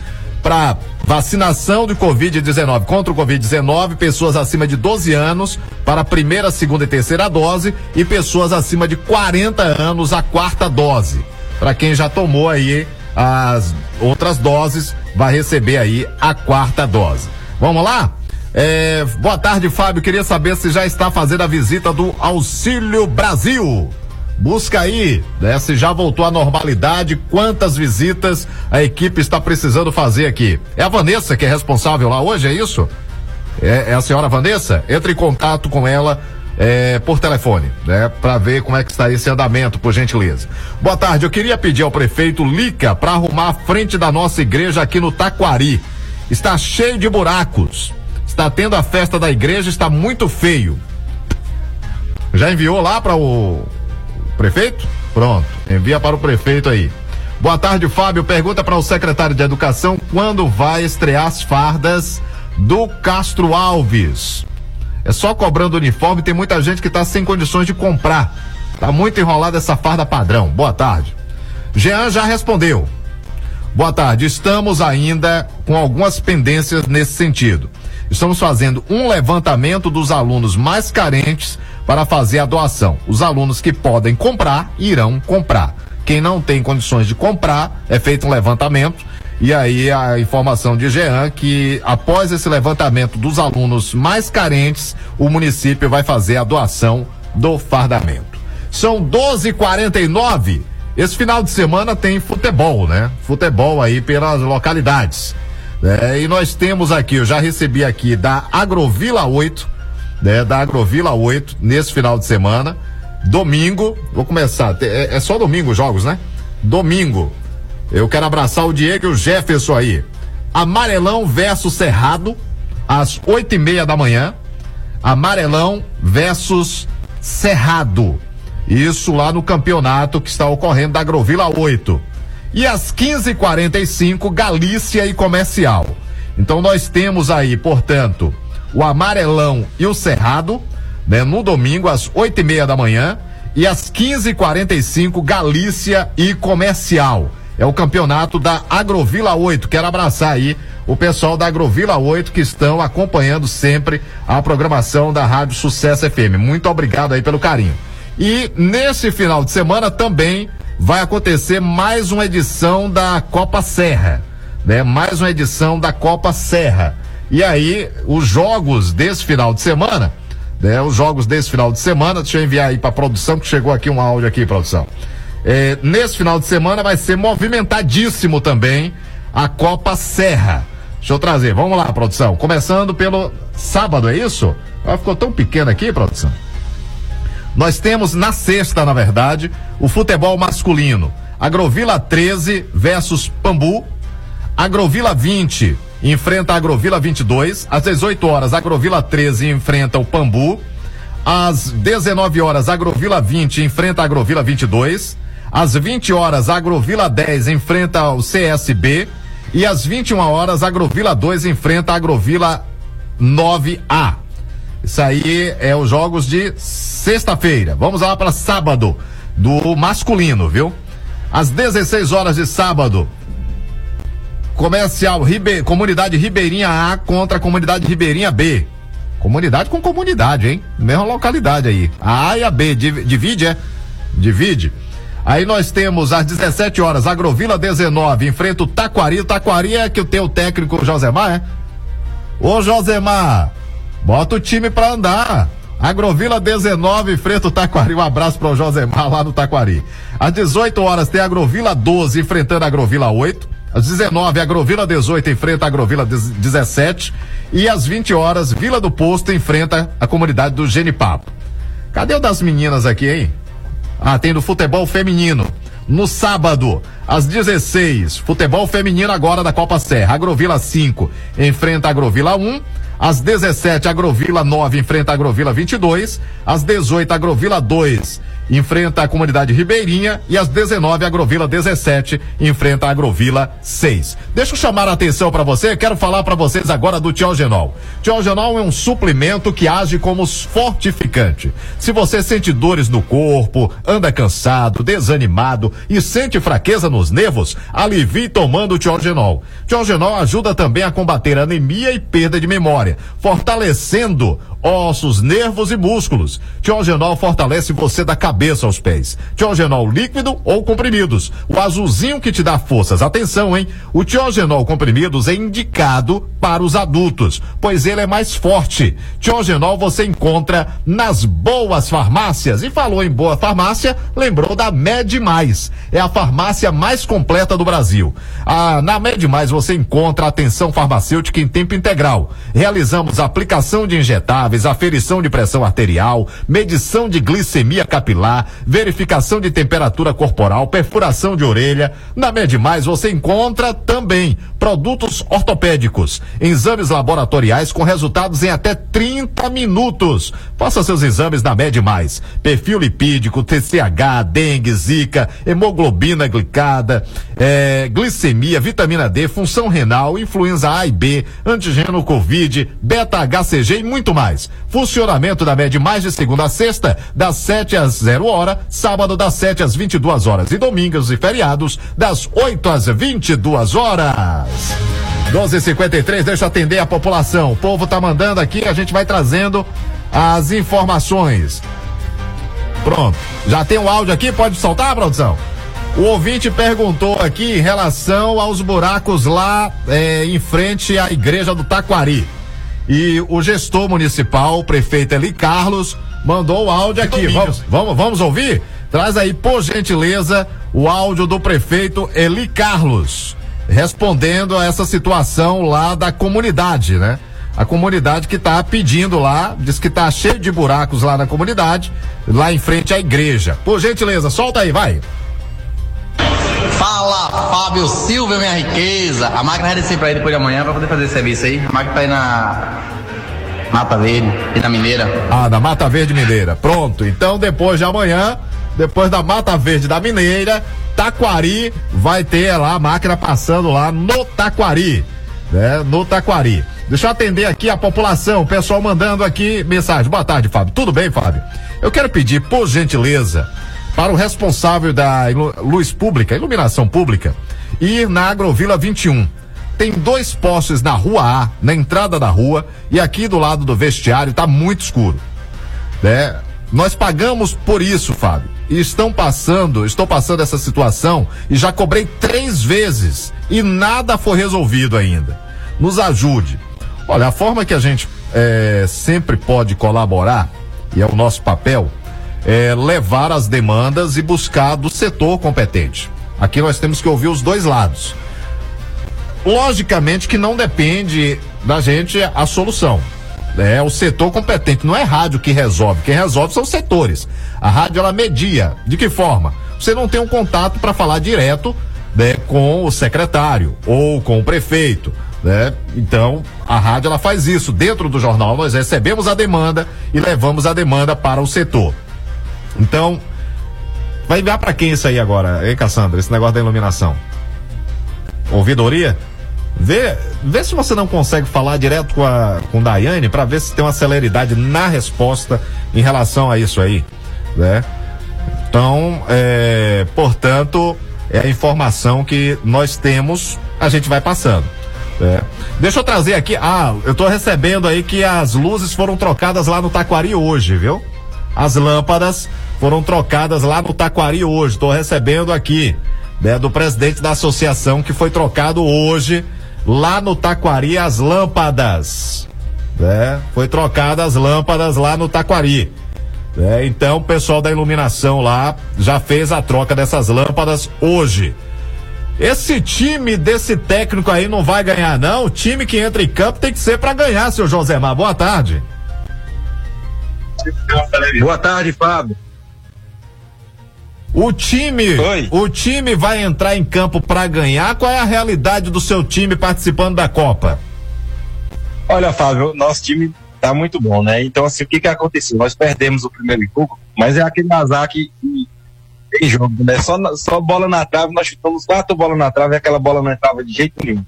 para vacinação de Covid-19 contra o Covid-19, pessoas acima de 12 anos para a primeira, segunda e terceira dose e pessoas acima de 40 anos a quarta dose. Para quem já tomou aí as outras doses, vai receber aí a quarta dose. Vamos lá? É, boa tarde, Fábio. Queria saber se já está fazendo a visita do Auxílio Brasil. Busca aí, né? Se já voltou à normalidade, quantas visitas a equipe está precisando fazer aqui. É a Vanessa que é responsável lá hoje, é isso? É, é a senhora Vanessa? Entre em contato com ela é, por telefone, né? Para ver como é que está esse andamento, por gentileza. Boa tarde, eu queria pedir ao prefeito Lica para arrumar a frente da nossa igreja aqui no Taquari. Está cheio de buracos. Está tendo a festa da igreja, está muito feio. Já enviou lá para o prefeito? Pronto, envia para o prefeito aí. Boa tarde, Fábio. Pergunta para o secretário de Educação quando vai estrear as fardas do Castro Alves. É só cobrando uniforme, tem muita gente que está sem condições de comprar. Tá muito enrolada essa farda padrão. Boa tarde. Jean já respondeu. Boa tarde. Estamos ainda com algumas pendências nesse sentido. Estamos fazendo um levantamento dos alunos mais carentes para fazer a doação. Os alunos que podem comprar irão comprar. Quem não tem condições de comprar, é feito um levantamento. E aí a informação de Jean que após esse levantamento dos alunos mais carentes, o município vai fazer a doação do fardamento. São 12:49. Esse final de semana tem futebol, né? Futebol aí pelas localidades. É, e nós temos aqui, eu já recebi aqui da Agrovila 8, né? Da Agrovila 8, nesse final de semana. Domingo, vou começar. É, é só domingo os jogos, né? Domingo. Eu quero abraçar o Diego e o Jefferson aí. Amarelão versus Cerrado, às oito e meia da manhã. Amarelão versus Cerrado. Isso lá no campeonato que está ocorrendo da Agrovila 8. E às 15h45, Galícia e Comercial. Então nós temos aí, portanto, o Amarelão e o Cerrado, né, no domingo, às oito e meia da manhã. E às 15h45, Galícia e Comercial. É o campeonato da Agrovila 8. Quero abraçar aí o pessoal da Agrovila 8 que estão acompanhando sempre a programação da Rádio Sucesso FM. Muito obrigado aí pelo carinho. E nesse final de semana também vai acontecer mais uma edição da Copa Serra, né? Mais uma edição da Copa Serra. E aí, os jogos desse final de semana, né? Os jogos desse final de semana, deixa eu enviar aí pra produção que chegou aqui um áudio aqui, produção. É, nesse final de semana vai ser movimentadíssimo também a Copa Serra. Deixa eu trazer, vamos lá, produção. Começando pelo sábado, é isso? Ah, ficou tão pequeno aqui, produção. Nós temos na sexta, na verdade, o futebol masculino. Agrovila 13 versus Pambu. Agrovila 20 enfrenta a Agrovila 22. Às 18 horas, Agrovila 13 enfrenta o Pambu. Às 19 horas, Agrovila 20 enfrenta a Agrovila 22. Às 20 horas, Agrovila 10 enfrenta o CSB. E às 21 horas, Agrovila 2 enfrenta a Agrovila 9A. Isso aí é os jogos de sexta-feira. Vamos lá para sábado do masculino, viu? Às 16 horas de sábado, Comercial Ribe... Comunidade Ribeirinha A contra a Comunidade Ribeirinha B. Comunidade com comunidade, hein? Mesma localidade aí. A A e a B. Div- Divide, é? Divide. Aí nós temos às 17 horas, Agrovila 19, enfrenta o Taquari. O Taquari é que o teu técnico Josemar, é? Ô Josemar, bota o time pra andar. Agrovila 19, enfrenta o Taquari. Um abraço para o Josemar lá no Taquari. Às 18 horas tem Agrovila 12 enfrentando a Agrovila 8. Às 19, Agrovila 18 enfrenta a Agrovila 17. E às 20 horas, Vila do Posto enfrenta a comunidade do Genipapo. Cadê o das meninas aqui, hein? Ah, tem do futebol feminino. No sábado, às 16, futebol feminino agora da Copa Serra. Agrovila 5 enfrenta Agrovila 1. Às 17, Agrovila 9 enfrenta Agrovila 22. Às 18, Agrovila 2 enfrenta a comunidade Ribeirinha. E às 19, Agrovila 17 enfrenta a Agrovila 6. Deixa eu chamar a atenção para você. Quero falar para vocês agora do Tiogenol. Tiogenol é um suplemento que age como fortificante. Se você sente dores no corpo, anda cansado, desanimado e sente fraqueza nos nervos, alivie tomando Tiogenol. Tiogenol ajuda também a combater anemia e perda de memória, fortalecendo ossos, nervos e músculos. Tiogenol fortalece você da cabeça aos pés. Tiogenol líquido ou comprimidos. O azulzinho que te dá forças. Atenção, hein? O Tiogenol comprimidos é indicado para os adultos, pois ele é mais forte. Tiogenol você encontra nas boas farmácias. E falou em boa farmácia, lembrou da Med Mais. É a farmácia mais completa do Brasil. Ah, na Med Mais você encontra atenção farmacêutica em tempo integral. Realizamos aplicação de injetáveis, aferição de pressão arterial, medição de glicemia capilar, verificação de temperatura corporal, perfuração de orelha. Na Med Mais você encontra também produtos ortopédicos, exames laboratoriais com resultados em até 30 minutos. Faça seus exames na Med Mais. Perfil lipídico, TCH, dengue, zika, hemoglobina glicada, eh, glicemia, vitamina D, função renal, influenza A e B, antígeno Covid, beta-HCG e muito mais. Funcionamento da Med Mais de segunda a sexta, das 7 às 0 hora, sábado das 7 às 22 horas e domingos e feriados das 8 às 22 horas. 12:53 deixa eu atender a população. O povo tá mandando aqui, a gente vai trazendo as informações. Pronto. Já tem um áudio aqui, pode soltar, produção? O ouvinte perguntou aqui em relação aos buracos lá eh, em frente à igreja do Taquari. E o gestor municipal, o prefeito Eli Carlos, mandou o áudio aqui. Vamos, vamos, vamos ouvir? Traz aí, por gentileza, o áudio do prefeito Eli Carlos, respondendo a essa situação lá da comunidade, né? A comunidade que está pedindo lá, diz que está cheio de buracos lá na comunidade, lá em frente à igreja. Por gentileza, solta aí, vai. Fala, Fábio Silva, minha riqueza. A máquina vai descer pra aí depois de amanhã pra poder fazer esse serviço aí. A máquina tá aí na Mata Verde e na Mineira. Ah, da Mata Verde Mineira. Pronto. Então, depois de amanhã, depois da Mata Verde da Mineira, Taquari vai ter lá a máquina passando lá no Taquari, né? No Taquari. Deixa eu atender aqui a população, o pessoal mandando aqui mensagem. Boa tarde, Fábio. Tudo bem, Fábio? Eu quero pedir, por gentileza, para o responsável da luz pública, iluminação pública, ir na Agrovila 21. Tem dois postes na rua A, na entrada da rua, e aqui do lado do vestiário tá muito escuro. Né? Nós pagamos por isso, Fábio. E estão passando, estou passando essa situação e já cobrei três vezes e nada foi resolvido ainda. Nos ajude. Olha, a forma que a gente eh, sempre pode colaborar, e é o nosso papel, é levar as demandas e buscar do setor competente. Aqui nós temos que ouvir os dois lados. Logicamente que não depende da gente a solução. É o setor competente, não é rádio que resolve. Quem resolve são os setores. A rádio ela media. De que forma? Você não tem um contato para falar direto né, com o secretário ou com o prefeito. Né? Então, a rádio ela faz isso. Dentro do jornal, nós recebemos a demanda e levamos a demanda para o setor. Então, vai enviar para quem isso aí agora, hein, Cassandra? Esse negócio da iluminação? Ouvidoria? Vê, vê se você não consegue falar direto com a com Daiane para ver se tem uma celeridade na resposta em relação a isso aí, né? Então, é, portanto, é a informação que nós temos, a gente vai passando. né? Deixa eu trazer aqui, ah, eu tô recebendo aí que as luzes foram trocadas lá no Taquari hoje, viu? As lâmpadas foram trocadas lá no Taquari hoje. Estou recebendo aqui, né, do presidente da associação que foi trocado hoje lá no Taquari as lâmpadas. Né? Foi trocada as lâmpadas lá no Taquari. né? Então o pessoal da iluminação lá já fez a troca dessas lâmpadas hoje. Esse time desse técnico aí não vai ganhar, não. O time que entra em campo tem que ser pra ganhar, seu Josemar. Boa tarde. Boa tarde, Fábio. O time, o time vai entrar em campo pra ganhar. Qual é a realidade do seu time participando da Copa? Olha, Fábio, nosso time tá muito bom, né? Então, assim, o que que aconteceu? Nós perdemos o primeiro jogo, mas é aquele azar que, que tem jogo, né? Só, só bola na trave, nós chutamos quatro bolas na trave e aquela bola não entrava de jeito nenhum.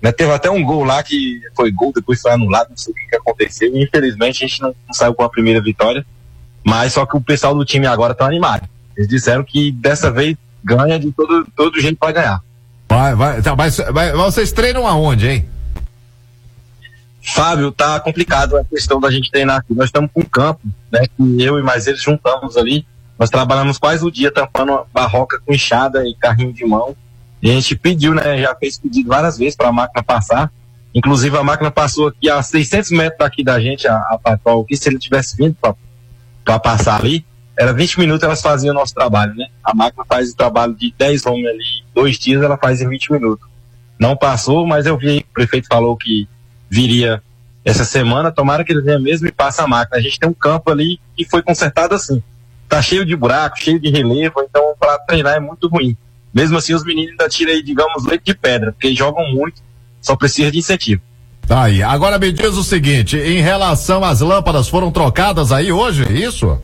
Né? Teve até um gol lá que foi gol, depois foi anulado, não sei o que, que aconteceu. E, infelizmente, a gente não, não saiu com a primeira vitória. Mas só que o pessoal do time agora tá animado. Eles disseram que dessa vez ganha de todo, todo jeito vai ganhar. Vai, vai, tá, mas, vai- vocês treinam aonde, hein? Fábio, tá complicado a questão da gente treinar aqui. Nós estamos com um campo, né? Que eu e mais eles juntamos ali. Nós trabalhamos quase o dia tampando a barroca com enxada e carrinho de mão. E a gente pediu, né? Já fez pedido várias vezes para a máquina passar. Inclusive a máquina passou aqui a 600 metros daqui da gente, a, a Patol, que se ele tivesse vindo para passar ali, era 20 minutos elas faziam o nosso trabalho, né? A máquina faz o trabalho de 10 homens ali, dois dias ela faz em 20 minutos. Não passou, mas eu vi, o prefeito falou que viria essa semana, tomara que ele venha mesmo e passe a máquina. A gente tem um campo ali que foi consertado assim. Tá cheio de buraco, cheio de relevo, então para treinar é muito ruim. Mesmo assim, os meninos ainda tiram aí, digamos, leite de pedra, porque jogam muito, só precisa de incentivo. Tá aí. Agora me diz o seguinte: em relação às lâmpadas, foram trocadas aí hoje? Isso?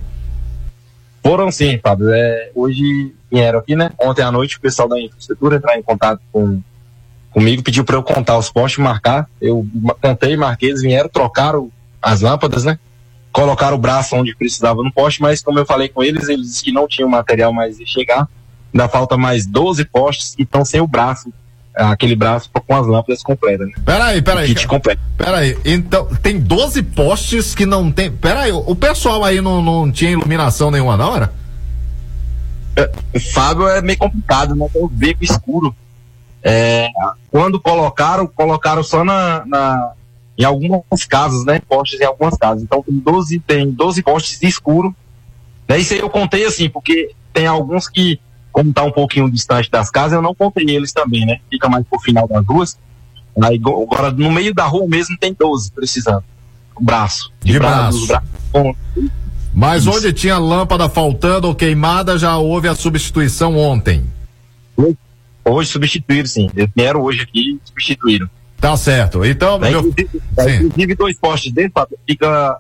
Foram sim, Fábio. É, hoje vieram aqui, né? Ontem à noite o pessoal da infraestrutura entrar em contato com, comigo, pediu para eu contar os postes marcar. Eu contei, marquei, eles vieram, trocaram as lâmpadas, né? Colocaram o braço onde precisava no poste, mas como eu falei com eles, eles disseram que não tinham material mais de chegar. Ainda falta mais 12 postes que estão sem o braço, aquele braço com as lâmpadas completas, né? Peraí, peraí. kit completo. Peraí, então, tem 12 postes que não tem. Peraí, o o pessoal aí não, não tinha iluminação nenhuma, não era? O Fábio é meio complicado, né? Tem um beco escuro. É, quando colocaram, colocaram só na, na- em algumas casas, né? Postes em algumas casas. Então tem 12, tem 12 postes escuros. Né? Isso aí eu contei assim, porque tem alguns que, como tá um pouquinho distante das casas, eu não contei eles também, né? Fica mais pro final das ruas. Aí, go- agora, no meio da rua mesmo tem 12 precisando. O braço. De braço. os braços com- Mas onde tinha lâmpada faltando ou queimada, já houve a substituição ontem. Hoje substituíram, sim. Eles vieram hoje aqui e substituíram. Tá certo. Então, Né, meu- inclusive, é, inclusive dois postes Fábio, fica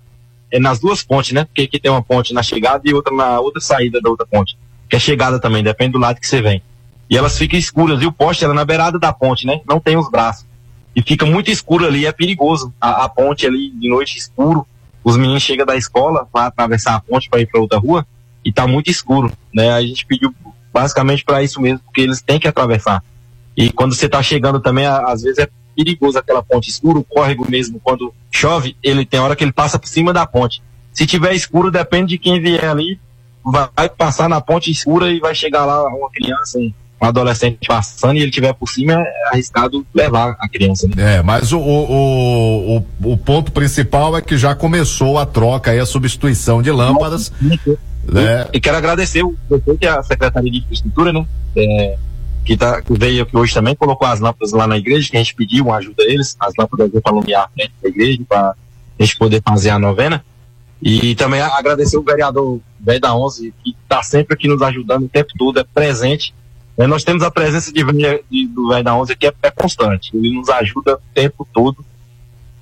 é, nas duas pontes, né? Porque aqui tem uma ponte na chegada e outra na outra saída da outra ponte. Que é chegada também, depende do lado que você vem. E elas ficam escuras, e o poste ela é na beirada da ponte, né? Não tem os braços. E fica muito escuro ali, é perigoso. A, a ponte ali de noite escuro, os meninos chegam da escola para atravessar a ponte para ir para outra rua e tá muito escuro, né? A gente pediu basicamente para isso mesmo, porque eles têm que atravessar. E quando você tá chegando também, às vezes é perigoso aquela ponte escura, o córrego mesmo, quando chove, ele tem hora que ele passa por cima da ponte. Se tiver escuro, depende de quem vier ali, vai, passar na ponte escura e vai chegar lá uma criança, um, adolescente passando e ele tiver por cima, é arriscado levar a criança. Né? É, mas o, o, o, o, ponto principal é que já começou a troca e a substituição de lâmpadas. né? E quero agradecer o prefeito e a Secretaria de Infraestrutura, né? É, que, tá, que veio aqui hoje também, colocou as lâmpadas lá na igreja, que a gente pediu uma ajuda a eles, as lâmpadas para iluminar a frente da igreja, para a gente poder fazer a novena. E também agradecer o vereador velho da 11, que está sempre aqui nos ajudando o tempo todo, é presente. É, nós temos a presença de, de- do velho da 11 que é, é constante, ele nos ajuda o tempo todo,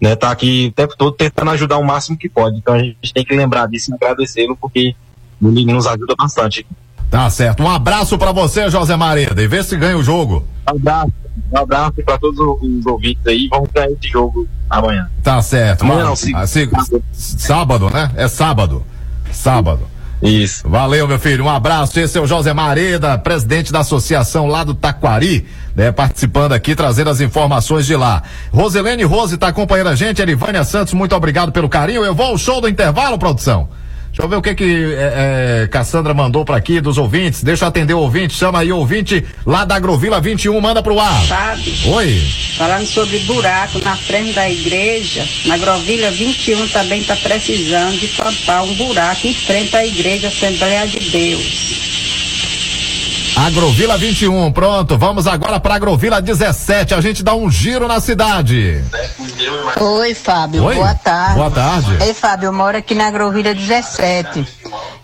né? Tá aqui o tempo todo tentando ajudar o máximo que pode. Então a gente tem que lembrar disso e agradecê-lo, porque ele nos ajuda bastante. Tá certo. Um abraço pra você, José Mareda, e vê se ganha o jogo. Um abraço, um abraço para todos os ouvintes aí. Vamos ganhar esse jogo amanhã. Tá certo. Amanhã não, sim. ah, se- sábado, né? É sábado. Sábado. Isso. Valeu, meu filho. Um abraço. Esse é o José Mareda, presidente da associação lá do Taquari, né? Participando aqui, trazendo as informações de lá. Roselene Rose tá acompanhando a gente. Elivânia Santos, muito obrigado pelo carinho. Eu vou ao show do intervalo, produção. Deixa eu ver o que que é, é, Cassandra mandou pra aqui dos ouvintes. Deixa eu atender o ouvinte. Chama aí o ouvinte lá da Agrovila 21, manda pro ar. Sabe? Oi. Falando sobre buraco na frente da igreja, na Grovilha 21 também está precisando de tampar um buraco em frente à igreja Assembleia de Deus. Agrovila 21, pronto. Vamos agora para Agrovila 17. A gente dá um giro na cidade. Oi, Fábio. Oi. Boa tarde. Boa tarde. Ei, Fábio, eu moro aqui na Agrovilha 17.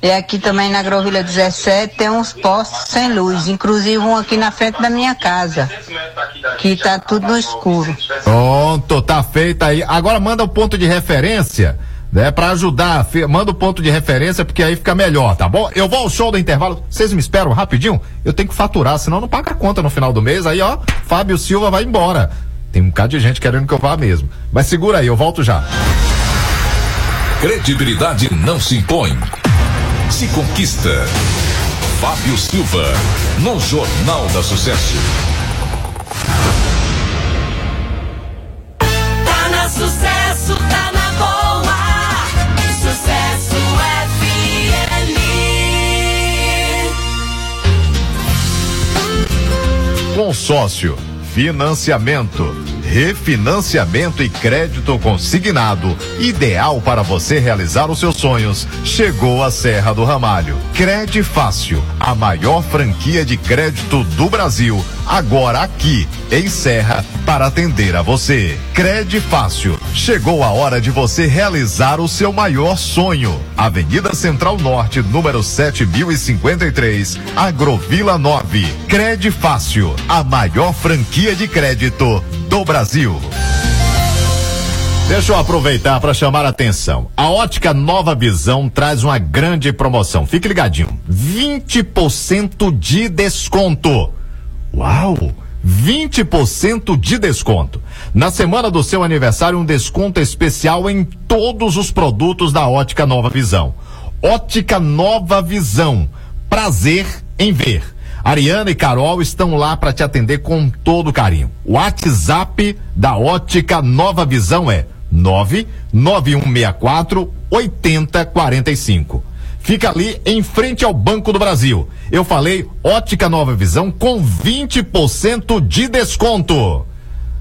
E aqui também na Agrovilha 17 tem uns postos sem luz, inclusive um aqui na frente da minha casa, que tá tudo no escuro. Pronto, tá feita aí. Agora manda o ponto de referência, né, para ajudar. Manda o ponto de referência porque aí fica melhor, tá bom? Eu vou ao show do intervalo. Vocês me esperam rapidinho? Eu tenho que faturar, senão não paga a conta no final do mês. Aí, ó, Fábio Silva vai embora. Tem um bocado de gente querendo que eu vá mesmo. Mas segura aí, eu volto já. Credibilidade não se impõe. Se conquista. Fábio Silva, no Jornal da Sucesso. Consórcio, financiamento, refinanciamento e crédito consignado. Ideal para você realizar os seus sonhos. Chegou a Serra do Ramalho. Crede Fácil, a maior franquia de crédito do Brasil. Agora aqui, em Serra, para atender a você. Crede Fácil. Chegou a hora de você realizar o seu maior sonho. Avenida Central Norte, número 7053, Agrovila 9. Crede Fácil, a maior franquia de crédito do Brasil. Deixa eu aproveitar para chamar a atenção. A ótica Nova Visão traz uma grande promoção. Fique ligadinho. 20% de desconto. Uau! 20% de desconto. Na semana do seu aniversário, um desconto especial em todos os produtos da Ótica Nova Visão. Ótica Nova Visão. Prazer em ver. Ariana e Carol estão lá para te atender com todo carinho. O WhatsApp da Ótica Nova Visão é 99164 8045. Fica ali em frente ao Banco do Brasil. Eu falei Ótica Nova Visão com 20% de desconto.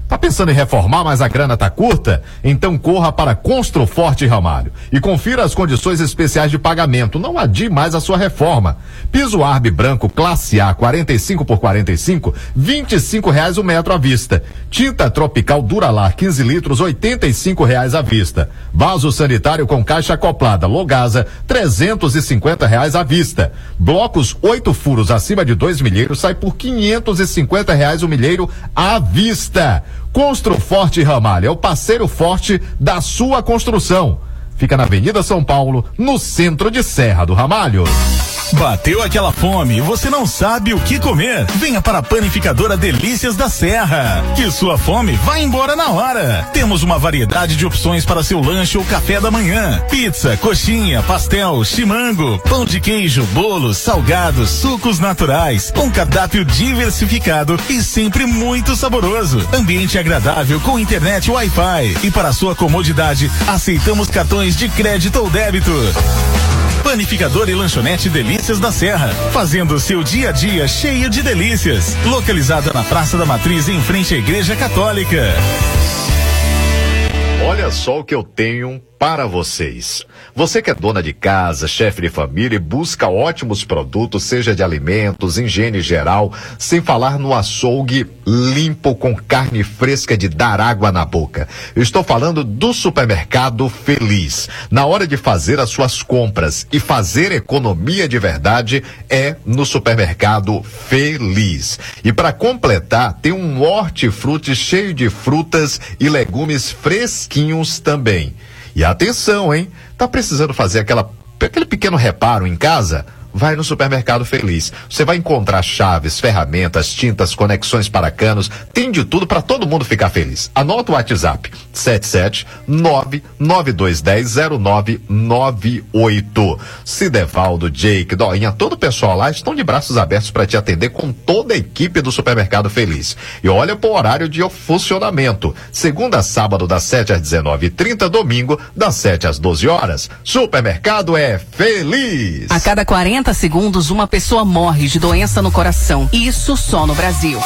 Tá pensando em reformar, mas a grana tá curta? Então corra para Construforte Ramalho e confira as condições especiais de pagamento. Não adie mais a sua reforma. Piso Arbe branco classe A 45 por 45, 25 reais o metro à vista. Tinta Tropical Duralar 15 litros, 85 reais à vista. Vaso sanitário com caixa acoplada Logasa 350 reais à vista. Blocos 8 furos acima de 2 milheiros sai por 550 reais o milheiro à vista. Construforte Ramalho é o parceiro forte da sua construção. Fica na Avenida São Paulo, no centro de Serra do Ramalho. Bateu aquela fome e você não sabe o que comer? Venha para a panificadora Delícias da Serra, que sua fome vai embora na hora. Temos uma variedade de opções para seu lanche ou café da manhã: pizza, coxinha, pastel, chimango, pão de queijo, bolos, salgados, sucos naturais, um cardápio diversificado e sempre muito saboroso. Ambiente agradável com internet Wi-Fi e para sua comodidade aceitamos cartões de crédito ou débito. Panificador e lanchonete Delícias da Serra, fazendo o seu dia a dia cheio de delícias. Localizada na Praça da Matriz, em frente à Igreja Católica. Olha só o que eu tenho para vocês. Você que é dona de casa, chefe de família e busca ótimos produtos, seja de alimentos, higiene geral, sem falar no açougue limpo com carne fresca de dar água na boca. Eu estou falando do supermercado Feliz. Na hora de fazer as suas compras e fazer economia de verdade é no supermercado Feliz. E para completar, tem um hortifruti cheio de frutas e legumes fresquinhos também. E atenção, hein? Tá precisando fazer aquela, aquele pequeno reparo em casa? Vai no Supermercado Feliz. Você vai encontrar chaves, ferramentas, tintas, conexões para canos, tem de tudo para todo mundo ficar feliz. Anota o WhatsApp: 77992100998. Cidevaldo, Jake, Doinha, todo o pessoal lá estão de braços abertos para te atender com toda a equipe do Supermercado Feliz. E olha pro horário de funcionamento. Segunda a sábado das 7 às 19h30, domingo das 7 às 12 horas. Supermercado é feliz. A cada 40 segundos, uma pessoa morre de doença no coração. Isso só no Brasil.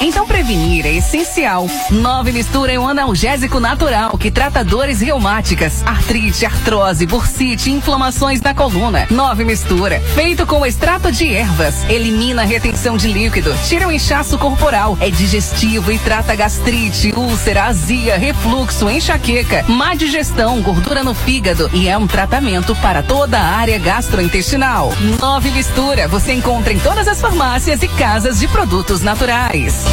Então prevenir é essencial. Nove Mistura é um analgésico natural que trata dores reumáticas, artrite, artrose, bursite, inflamações na coluna. Nove Mistura, feito com extrato de ervas, elimina a retenção de líquido, tira o inchaço corporal, é digestivo e trata gastrite, úlcera, azia, refluxo, enxaqueca, má digestão, gordura no fígado e é um tratamento para toda a área gastrointestinal. Nove Mistura, você encontra em todas as farmácias e casas de produtos naturais.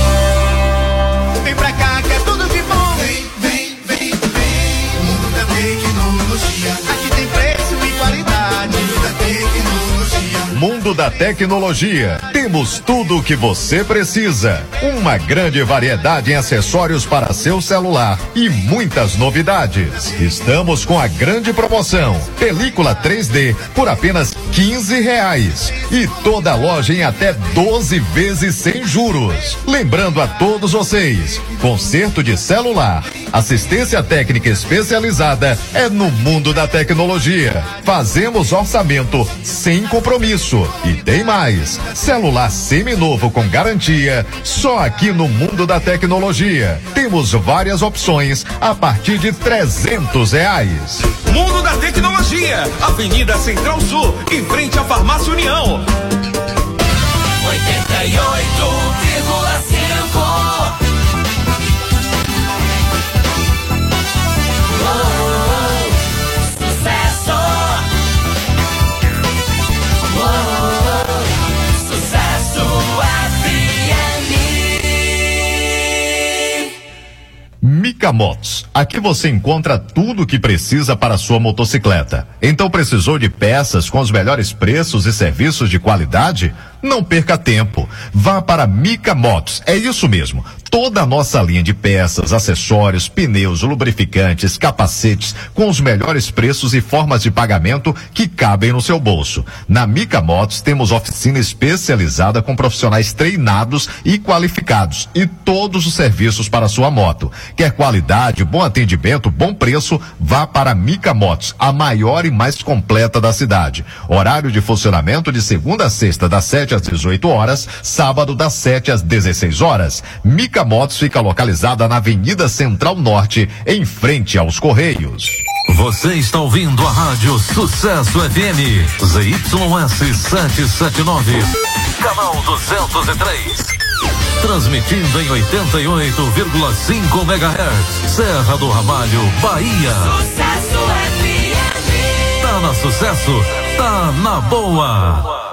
Vem pra cá que é tudo de bom. Vem, vem, vem, vem. Mundo da tecnologia. Aqui tem preço e qualidade. Mundo da tecnologia. Mundo da Tecnologia. Temos tudo o que você precisa. Uma grande variedade em acessórios para seu celular e muitas novidades. Estamos com a grande promoção. Película 3D por apenas 15 reais. E toda a loja em até 12 vezes sem juros. Lembrando a todos vocês, conserto de celular, assistência técnica especializada é no mundo da tecnologia. Fazemos orçamento sem compromisso. E tem mais, celular seminovo com garantia, só aqui no mundo da tecnologia. Temos várias opções a partir de 300 reais. Mundo da Tecnologia, Avenida Central Sul, em frente à Farmácia União. 88,5 Mica Motos. Aqui você encontra tudo o que precisa para sua motocicleta. Então precisou de peças com os melhores preços e serviços de qualidade? Não perca tempo. Vá para Mica Motos. É isso mesmo. Toda a nossa linha de peças, acessórios, pneus, lubrificantes, capacetes, com os melhores preços e formas de pagamento que cabem no seu bolso. Na Mica Motos temos oficina especializada com profissionais treinados e qualificados e todos os serviços para sua moto. Quer qualidade, bom atendimento, bom preço? Vá para Mica Motos, a maior e mais completa da cidade. Horário de funcionamento de segunda a sexta, das 7 às 18 horas, sábado das 7 às 16 horas. Mica Motos fica localizada na Avenida Central Norte, em frente aos Correios. Você está ouvindo a Rádio Sucesso FM, ZYS 779, canal 203. Transmitindo em 88,5 MHz, Serra do Ramalho, Bahia. Sucesso FM! Tá na sucesso, tá na boa.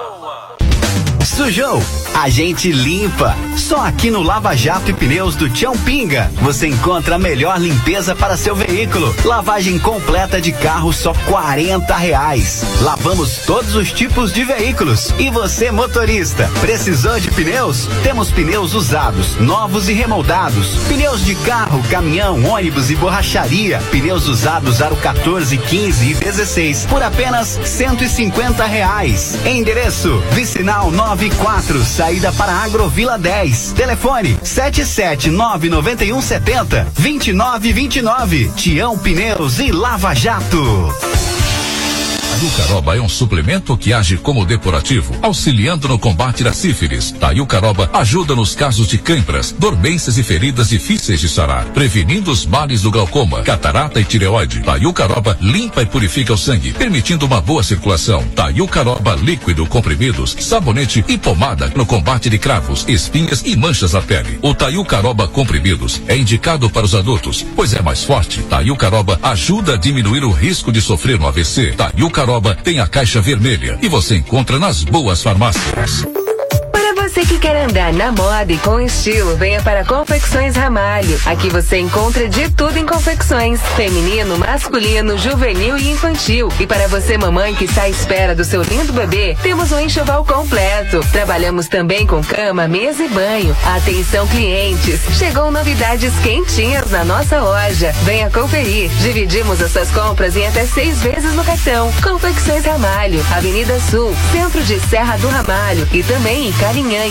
Sujou? A gente limpa. Só aqui no Lava Jato e Pneus do Tião Pinga você encontra a melhor limpeza para seu veículo. Lavagem completa de carro só 40 reais. Lavamos todos os tipos de veículos. E você, motorista, precisou de pneus? Temos pneus usados, novos e remoldados. Pneus de carro, caminhão, ônibus e borracharia. Pneus usados aro 14, 15 e 16 por apenas 150 reais. Endereço: Vicinal 94, saída para Agrovila 10. Telefone 7799170 2929. Tião Pneus e Lava Jato. Tayucaroba é um suplemento que age como depurativo, auxiliando no combate da sífilis. Tayucaroba ajuda nos casos de câimbras, dormências e feridas difíceis de sarar, prevenindo os males do glaucoma, catarata e tireoide. Tayucaroba limpa e purifica o sangue, permitindo uma boa circulação. Tayucaroba líquido, comprimidos, sabonete e pomada no combate de cravos, espinhas e manchas na pele. O Tayucaroba comprimidos é indicado para os adultos, pois é mais forte. Tayucaroba ajuda a diminuir o risco de sofrer um AVC. Tem a caixa vermelha e você encontra nas boas farmácias. Você que quer andar na moda e com estilo, venha para Confecções Ramalho. Aqui você encontra de tudo em confecções: feminino, masculino, juvenil e infantil. E para você, mamãe que está à espera do seu lindo bebê, temos um enxoval completo. Trabalhamos também com cama, mesa e banho. Atenção, clientes! Chegou novidades quentinhas na nossa loja. Venha conferir. Dividimos as suas compras em até seis vezes no cartão. Confecções Ramalho, Avenida Sul, centro de Serra do Ramalho e também em Carinhanha. Tá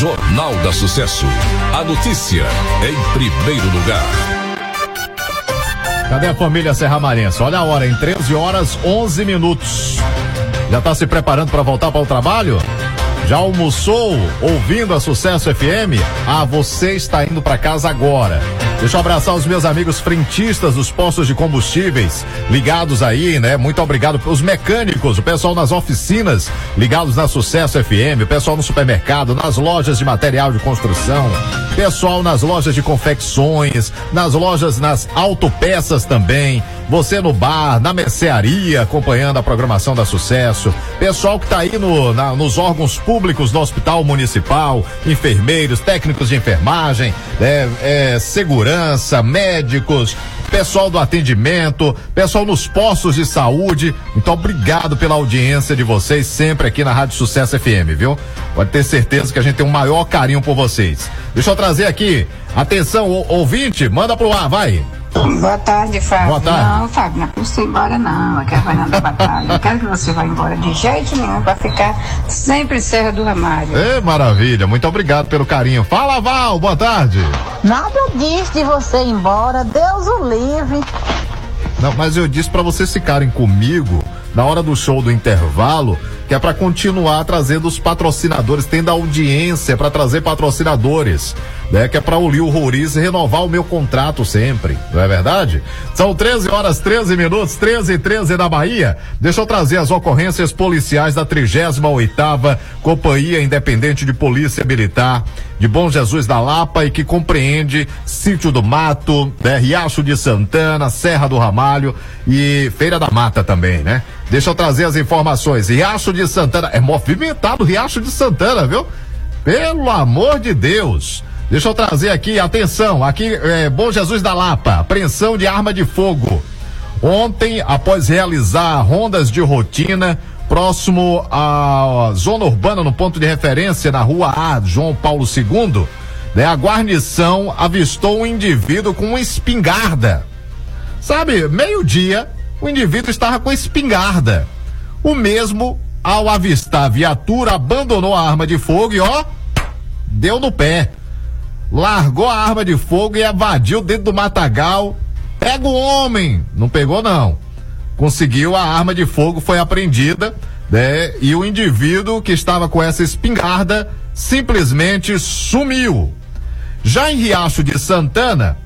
Jornal da Sucesso. A notícia em primeiro lugar. Cadê a família Serramarense? Olha a hora, em 13 horas 11 minutos. Já está se preparando para voltar para o trabalho? Já almoçou ouvindo a Sucesso FM? Ah, você está indo para casa agora. Deixa eu abraçar os meus amigos frentistas dos postos de combustíveis ligados aí, né? Muito obrigado os mecânicos, o pessoal nas oficinas ligados na Sucesso FM, o pessoal no supermercado, nas lojas de material de construção, pessoal nas lojas de confecções, nas lojas nas autopeças também. Você no bar, na mercearia, acompanhando a programação da Sucesso. Pessoal que está aí no, na- nos órgãos públicos do Hospital Municipal, enfermeiros, técnicos de enfermagem, é, é, segurança, médicos, pessoal do atendimento, pessoal nos postos de saúde. Então, obrigado pela audiência de vocês sempre aqui na Rádio Sucesso FM, viu? Pode ter certeza que a gente tem um maior carinho por vocês. Deixa eu trazer aqui, atenção, ouvinte, manda pro ar, vai. Boa tarde, Fábio. Boa tarde. Não, Fábio, não é pra você ir embora, não. É Fernanda da Batalha. Não quero que você vá embora de jeito nenhum pra ficar sempre em Serra do Ramalho. Ê, maravilha, muito obrigado pelo carinho. Fala, Val, boa tarde. Nada disse de você ir embora, Deus o livre. Não, mas eu disse pra vocês ficarem comigo na hora do show do intervalo, que é pra continuar trazendo os patrocinadores, tendo audiência pra trazer patrocinadores, né? Que é pra o Lio Roriz renovar o meu contrato sempre, não é verdade? São 13 horas 13 minutos, 13 e 13 na Bahia. Deixa eu trazer as ocorrências policiais da 38ª Companhia Independente de Polícia Militar de Bom Jesus da Lapa e que compreende Sítio do Mato, né, Riacho de Santana, Serra do Ramalho e Feira da Mata também, né? Deixa eu trazer as informações. Riacho de Santana, é movimentado Riacho de Santana, viu? Pelo amor de Deus. Deixa eu trazer aqui, atenção, aqui é Bom Jesus da Lapa, apreensão de arma de fogo. Ontem, após realizar rondas de rotina próximo à zona urbana, no ponto de referência, na rua A, João Paulo II, né, a guarnição avistou um indivíduo com uma espingarda. Sabe, meio-dia, o indivíduo estava com espingarda. O mesmo, ao avistar a viatura, abandonou a arma de fogo e, ó, deu no pé. Largou a arma de fogo e evadiu dentro do matagal. Pega o homem! Não pegou, não. Conseguiu, a arma de fogo foi apreendida, né? E o indivíduo que estava com essa espingarda simplesmente sumiu. Já em Riacho de Santana,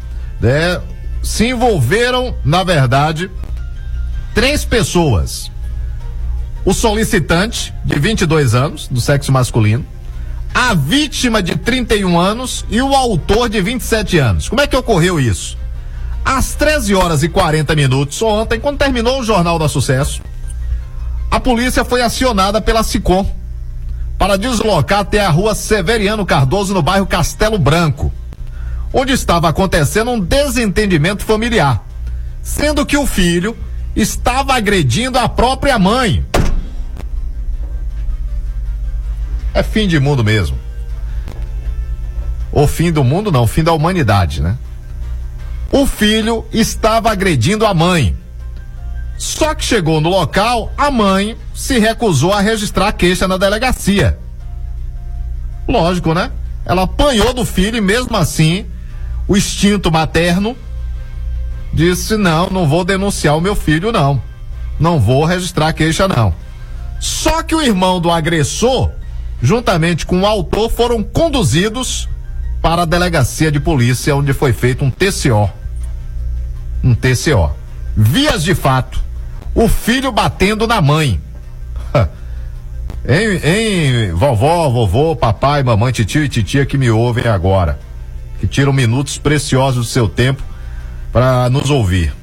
né? Se envolveram, na verdade, três pessoas. O solicitante, de 22 anos, do sexo masculino, a vítima de 31 anos e o autor de 27 anos. Como é que ocorreu isso? Às 13 horas e 40 minutos ontem, quando terminou o Jornal da Sucesso, a polícia foi acionada pela SICOM para deslocar até a rua Severiano Cardoso, no bairro Castelo Branco, onde estava acontecendo um desentendimento familiar, sendo que o filho estava agredindo a própria mãe. É fim de mundo mesmo. O fim do mundo não, o fim da humanidade, né? O filho estava agredindo a mãe. Só que chegou no local, a mãe se recusou a registrar a queixa na delegacia. Lógico, né? Ela apanhou do filho e mesmo assim, o instinto materno disse: "Não, não vou denunciar o meu filho não. Não vou registrar a queixa não". Só que o irmão do agressor, juntamente com o autor, foram conduzidos para a delegacia de polícia onde foi feito um TCO. Um TCO. Vias de fato, o filho batendo na mãe. Hein, vovó, vovô, papai, mamãe, titio e titia que me ouvem agora, que tiram minutos preciosos do seu tempo para nos ouvir.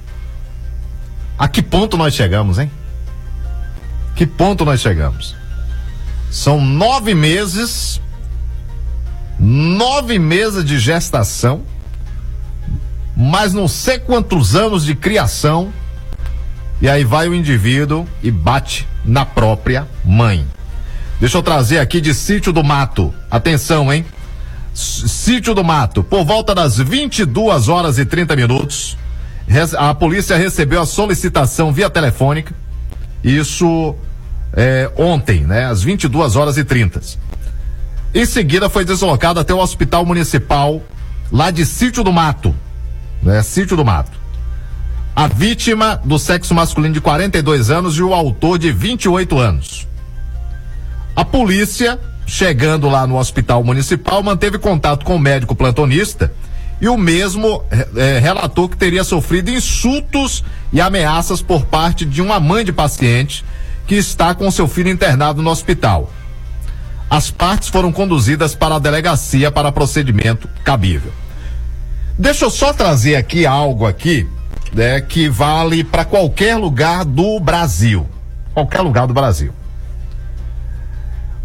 A que ponto nós chegamos, hein? Que ponto nós chegamos? São nove meses, nove meses de gestação, mas não sei quantos anos de criação, e aí vai o indivíduo e bate na própria mãe. Deixa eu trazer aqui de Sítio do Mato. Atenção, hein? Sítio do Mato, por volta das 22 horas e 30 minutos, a polícia recebeu a solicitação via telefônica. Isso é, ontem, né? Às 22 horas e 30. Em seguida, foi deslocado até o hospital municipal lá de Sítio do Mato, né? Sítio do Mato. A vítima do sexo masculino de 42 anos e o autor de 28 anos. A polícia, chegando lá no hospital municipal, manteve contato com o médico plantonista e o mesmo eh, relatou que teria sofrido insultos e ameaças por parte de uma mãe de paciente que está com seu filho internado no hospital. As partes foram conduzidas para a delegacia para procedimento cabível. Deixa eu só trazer aqui algo aqui, né, que vale para qualquer lugar do Brasil. Qualquer lugar do Brasil.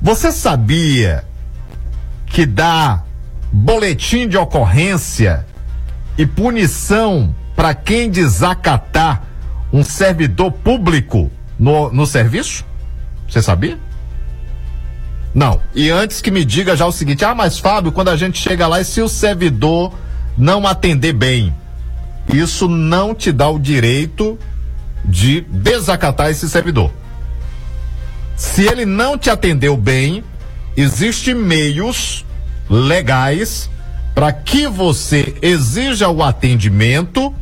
Você sabia que dá boletim de ocorrência e punição para quem desacatar um servidor público no, no serviço? Você sabia? Não. E antes que me diga já o seguinte: ah, mas Fábio, quando a gente chega lá e se o servidor não atender bem, isso não te dá o direito de desacatar esse servidor. Se ele não te atendeu bem, existem meios legais para que você exija o atendimento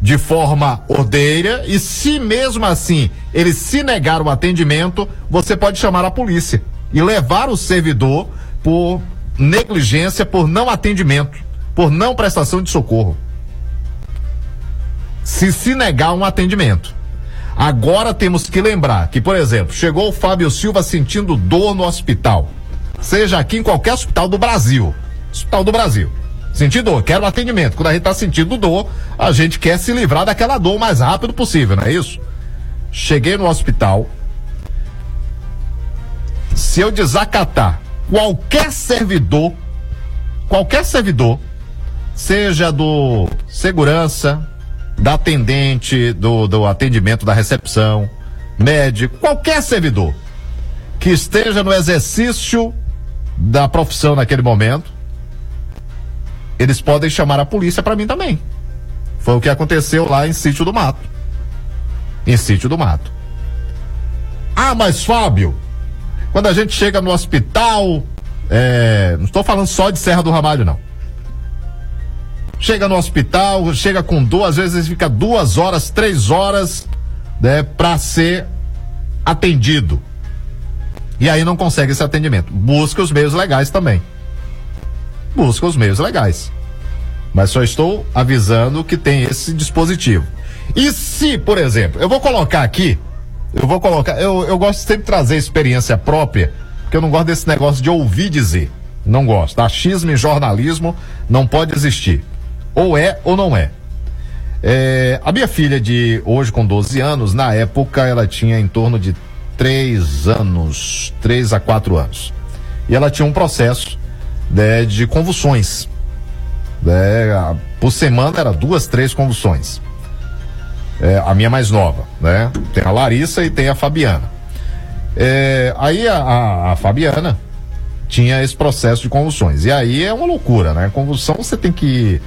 de forma ordeira e se mesmo assim ele se negar o atendimento, você pode chamar a polícia e levar o servidor por negligência, por não atendimento, por não prestação de socorro. Se se negar um atendimento. Agora temos que lembrar que, por exemplo, chegou o Fábio Silva sentindo dor no hospital, seja aqui em qualquer hospital do Brasil, hospital do Brasil. Sentir dor, quero atendimento. Quando a gente tá sentindo dor, a gente quer se livrar daquela dor o mais rápido possível, não é isso? Cheguei no hospital. Se eu desacatar qualquer servidor, qualquer servidor, seja do segurança, da atendente, do, do atendimento da recepção, médico, qualquer servidor que esteja no exercício da profissão naquele momento, eles podem chamar a polícia para mim também. Foi o que aconteceu lá em Sítio do Mato. Em Sítio do Mato. Ah, mas Fábio, quando a gente chega no hospital, é, não estou falando só de Serra do Ramalho, não. Chega no hospital, chega com dor, às vezes fica duas horas, três horas, né, para ser atendido. E aí não consegue esse atendimento. Busca os meios legais também busca os meios legais. Mas só estou avisando que tem esse dispositivo. E se, por exemplo, eu vou colocar aqui, eu vou colocar, eu, eu gosto sempre de trazer experiência própria, porque eu não gosto desse negócio de ouvir dizer. Não gosto. Achismo em jornalismo não pode existir. Ou é ou não é. é. A minha filha de hoje com 12 anos, na época ela tinha em torno de 3 anos, 3 a 4 anos. E ela tinha um processo né, de convulsões. Né, por semana era duas, três convulsões. É, a minha mais nova, né? Tem a Larissa e tem a Fabiana. É, aí a, a, a, Fabiana tinha esse processo de convulsões. E aí é uma loucura, né? Convulsão você tem que.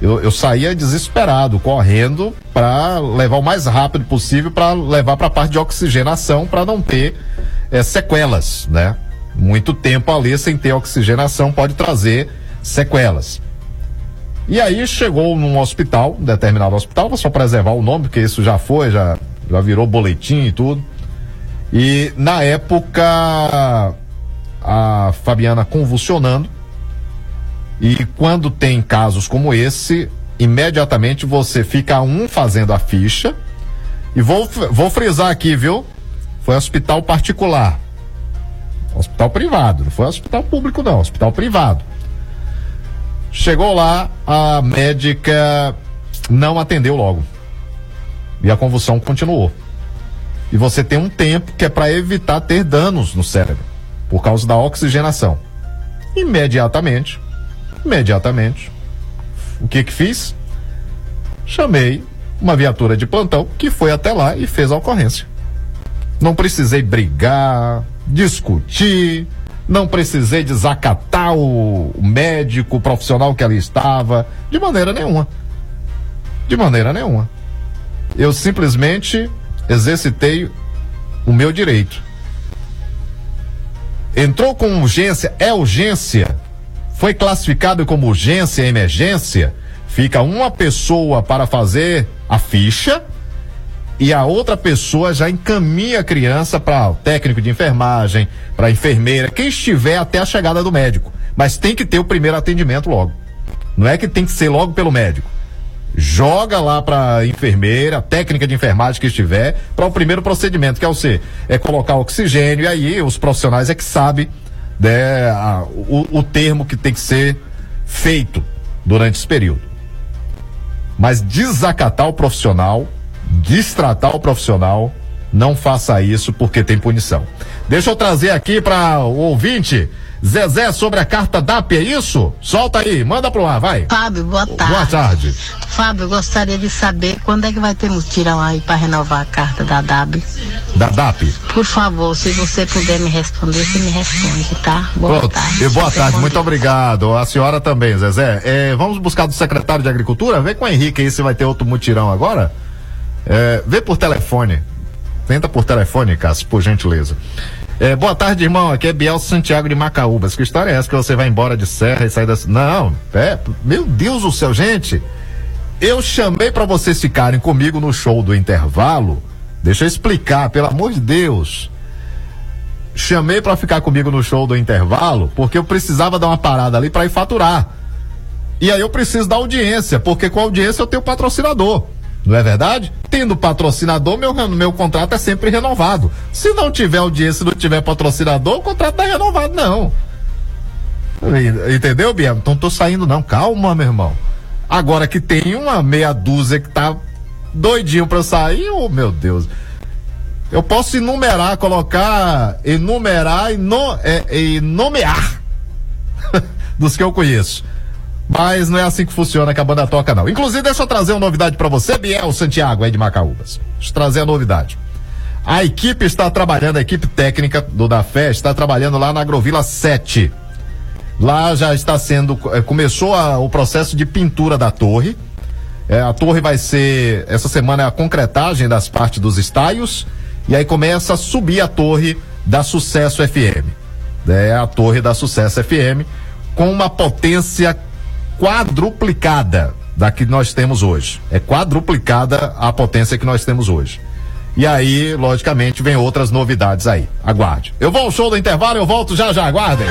Eu, eu saía desesperado, correndo para levar o mais rápido possível para levar para a parte de oxigenação para não ter é, sequelas, né? Muito tempo ali sem ter oxigenação pode trazer sequelas. E aí chegou num hospital, um determinado hospital, vou só preservar o nome, porque isso já foi, já, já virou boletim e tudo. E na época a Fabiana convulsionando. E quando tem casos como esse, imediatamente você fica um fazendo a ficha. E vou, vou frisar aqui, viu? Foi hospital particular. Hospital privado, não foi hospital público, não, hospital privado. Chegou lá, a médica não atendeu logo. E a convulsão continuou. E você tem um tempo que é para evitar ter danos no cérebro, por causa da oxigenação. Imediatamente, imediatamente, o que que fiz? Chamei uma viatura de plantão que foi até lá e fez a ocorrência. Não precisei brigar, discutir, não precisei desacatar o, médico, o profissional que ali estava, de maneira nenhuma. De maneira nenhuma. Eu simplesmente exercitei o meu direito. entrou com urgência, é urgência, foi classificado como urgência, emergência, fica uma pessoa para fazer a ficha e a outra pessoa já encaminha a criança para o técnico de enfermagem, para a enfermeira, quem estiver até a chegada do médico. Mas tem que ter o primeiro atendimento logo. Não é que tem que ser logo pelo médico. Joga lá para enfermeira, técnica de enfermagem que estiver, para o primeiro procedimento, que é o C, é colocar oxigênio, e aí os profissionais é que sabem né, a- o, o termo que tem que ser feito durante esse período. Mas desacatar o profissional, destratar o profissional, não faça isso porque tem punição. Deixa eu trazer aqui para o ouvinte, Zezé, sobre a carta DAP, é isso? Solta aí, manda pro ar, vai. Fábio, boa tarde. Boa tarde. Fábio, eu gostaria de saber quando é que vai ter mutirão aí para renovar a carta da DAB. Da DAP. Por favor, se você puder me responder, você me responde, tá? Boa Pronto. tarde. E boa tarde, muito obrigado. A senhora também, Zezé. É, vamos buscar do secretário de Agricultura? Vê com o Henrique aí se vai ter outro mutirão agora. É, vê por telefone. Tenta por telefone, Cássio, por gentileza. É, boa tarde, irmão. Aqui é Biel Santiago de Macaúbas. Que história é essa que você vai embora de Serra e sai da. Não, é, meu Deus do céu, gente. Eu chamei para vocês ficarem comigo no show do intervalo. Deixa eu explicar, pelo amor de Deus. Chamei para ficar comigo no show do intervalo porque eu precisava dar uma parada ali para ir faturar. E aí eu preciso da audiência, porque com a audiência eu tenho patrocinador. Não é verdade? Tendo patrocinador, meu, meu contrato é sempre renovado. Se não tiver audiência não tiver patrocinador, o contrato não é renovado, não. Entendeu, Biel? Então tô saindo, não. Calma, meu irmão. Agora que tem uma meia dúzia que tá doidinho pra sair, oh meu Deus. Eu posso enumerar, colocar, enumerar e, no, é, e nomear dos que eu conheço. Mas não é assim que funciona que a banda toca, não. Inclusive, deixa eu trazer uma novidade pra você, Biel Santiago, aí de Macaúbas. Deixa eu trazer a novidade. A equipe está trabalhando, a equipe técnica do da Fé está trabalhando lá na Agrovila 7. Lá já está sendo, eh, começou a- o processo de pintura da torre. É, a torre vai ser, essa semana é a concretagem das partes dos estaios. E aí começa a subir a torre da Sucesso FM. É a torre da Sucesso FM com uma potência quadruplicada da que nós temos hoje. É quadruplicada a potência que nós temos hoje. E aí, logicamente, vem outras novidades aí. Aguarde. Eu vou ao show do intervalo, eu volto já já, aguardem.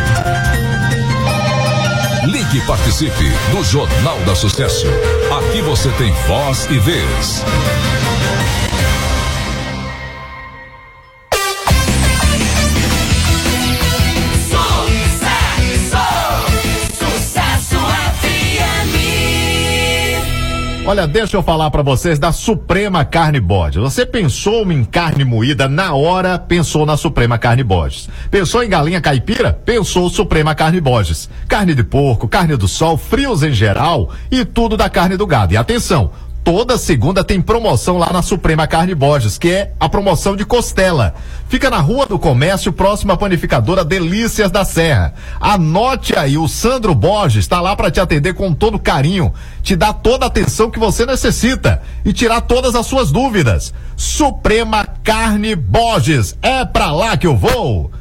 Ligue e participe do Jornal da Sucesso. Aqui você tem voz e vez. Olha, deixa eu falar pra vocês da Suprema Carne Bode. Você pensou em carne moída na hora, pensou na Suprema Carne Bodes. Pensou em galinha caipira? Pensou Suprema Carne Bodes. Carne de porco, carne do sol, frios em geral e tudo da carne do gado. E atenção, Toda segunda tem promoção lá na Suprema Carne Borges, que é a promoção de costela. Fica na Rua do Comércio, próximo à panificadora Delícias da Serra. Anote aí, o Sandro Borges está lá para te atender com todo carinho, te dar toda a atenção que você necessita e tirar todas as suas dúvidas. Suprema Carne Borges, é pra lá que eu vou.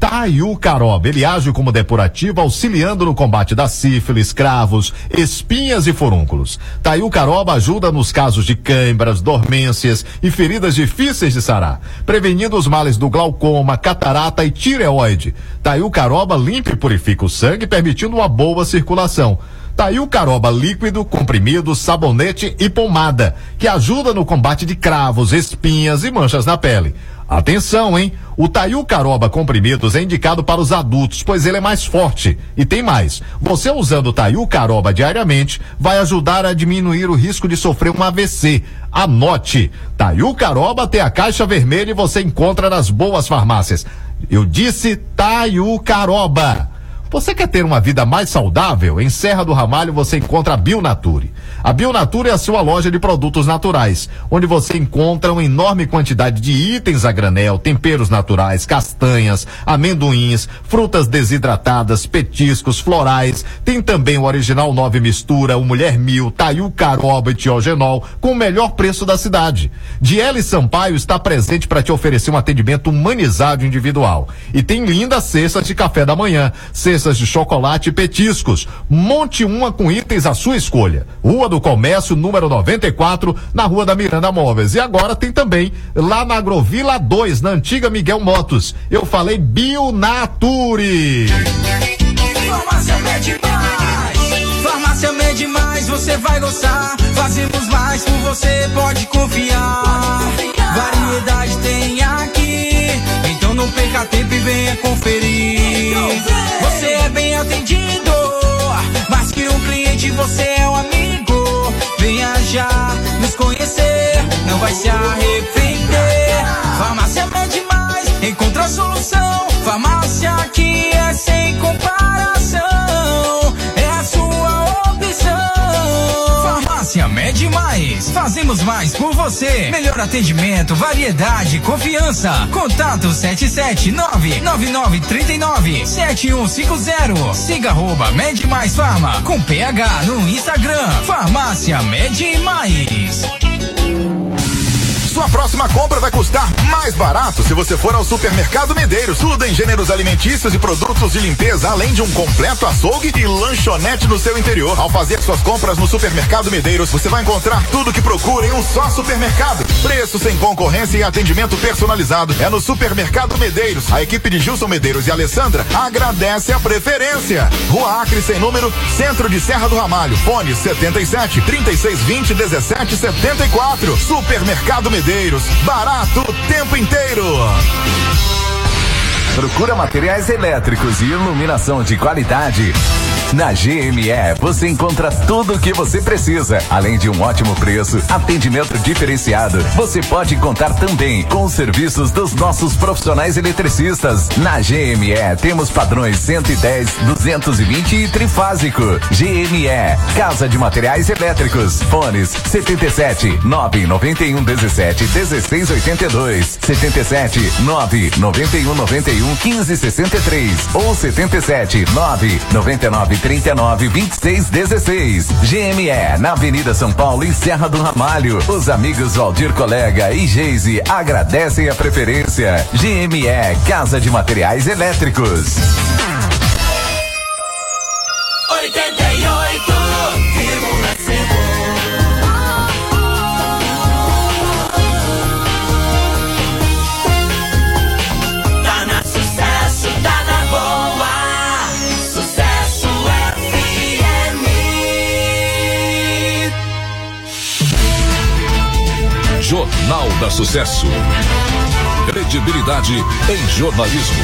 Taiu Caroba, ele age como depurativo, auxiliando no combate da sífilis, cravos, espinhas e furúnculos. Taiu Caroba ajuda nos casos de câimbras, dormências e feridas difíceis de sarar, prevenindo os males do glaucoma, catarata e tireoide. Taiu Caroba limpa e purifica o sangue, permitindo uma boa circulação. Taiu Caroba líquido, comprimido, sabonete e pomada, que ajuda no combate de cravos, espinhas e manchas na pele. Atenção, hein? O Taiu Caroba comprimidos é indicado para os adultos, pois ele é mais forte. E tem mais. Você usando o Taiu Caroba diariamente vai ajudar a diminuir o risco de sofrer um AVC. Anote. Taiu Caroba tem a caixa vermelha e você encontra nas boas farmácias. Eu disse Taiu Caroba. Você quer ter uma vida mais saudável? Em Serra do Ramalho você encontra a Bionature. A Bionatura é a sua loja de produtos naturais, onde você encontra uma enorme quantidade de itens a granel, temperos naturais, castanhas, amendoins, frutas desidratadas, petiscos, florais. Tem também o original 9 mistura, o Mulher Mil, Taiu Caroba e Tiogenol, com o melhor preço da cidade. Diele Sampaio está presente para te oferecer um atendimento humanizado individual. E tem lindas cestas de café da manhã, cestas de chocolate e petiscos. Monte uma com itens à sua escolha. Rua do Comércio, número 94, na Rua da Miranda Móveis. E agora tem também lá na Agrovila 2, na antiga Miguel Motos. Eu falei Bionature. Farmácia Mede Mais. Farmácia Mede Mais, você vai gostar. Fazemos mais por você, pode confiar. Variedade tem aqui. Então não perca tempo e venha conferir. Você é bem atendido. Mais que um cliente, você é um amigo. Já nos conhecer. Não vai se arrepender. Farmácia Mede Mais. Encontra a solução. Farmácia aqui é sem comparação. Farmácia Mede Mais. Fazemos mais por você. Melhor atendimento, variedade, confiança. Contato 779-9939-7150. Siga arroba Mede Mais Farma. Com PH no Instagram. Farmácia Mede Mais. Sua próxima compra vai custar mais barato se você for ao Supermercado Medeiros. Tudo em gêneros alimentícios e produtos de limpeza, além de um completo açougue e lanchonete no seu interior. Ao fazer suas compras no Supermercado Medeiros, você vai encontrar tudo que procura em um só supermercado. Preço sem concorrência e atendimento personalizado. É no Supermercado Medeiros. A equipe de Gilson Medeiros e Alessandra agradece a preferência. Rua Acre sem número, Centro de Serra do Ramalho. Fone 77 3620 1774. Supermercado Medeiros. Barato o tempo inteiro. Procura materiais elétricos e iluminação de qualidade. Na GME você encontra tudo o que você precisa, além de um ótimo preço, atendimento diferenciado. Você pode contar também com os serviços dos nossos profissionais eletricistas. Na GME temos padrões 110, 220 e trifásico. GME, Casa de Materiais Elétricos. Fones 77 991 17 16 82, 77 991 91 15 63 ou 77 9 99 39 26 16. GME, na Avenida São Paulo, em Serra do Ramalho. Os amigos Valdir Colega e Geise agradecem a preferência. GME, Casa de Materiais Elétricos. Sucesso. Credibilidade em jornalismo.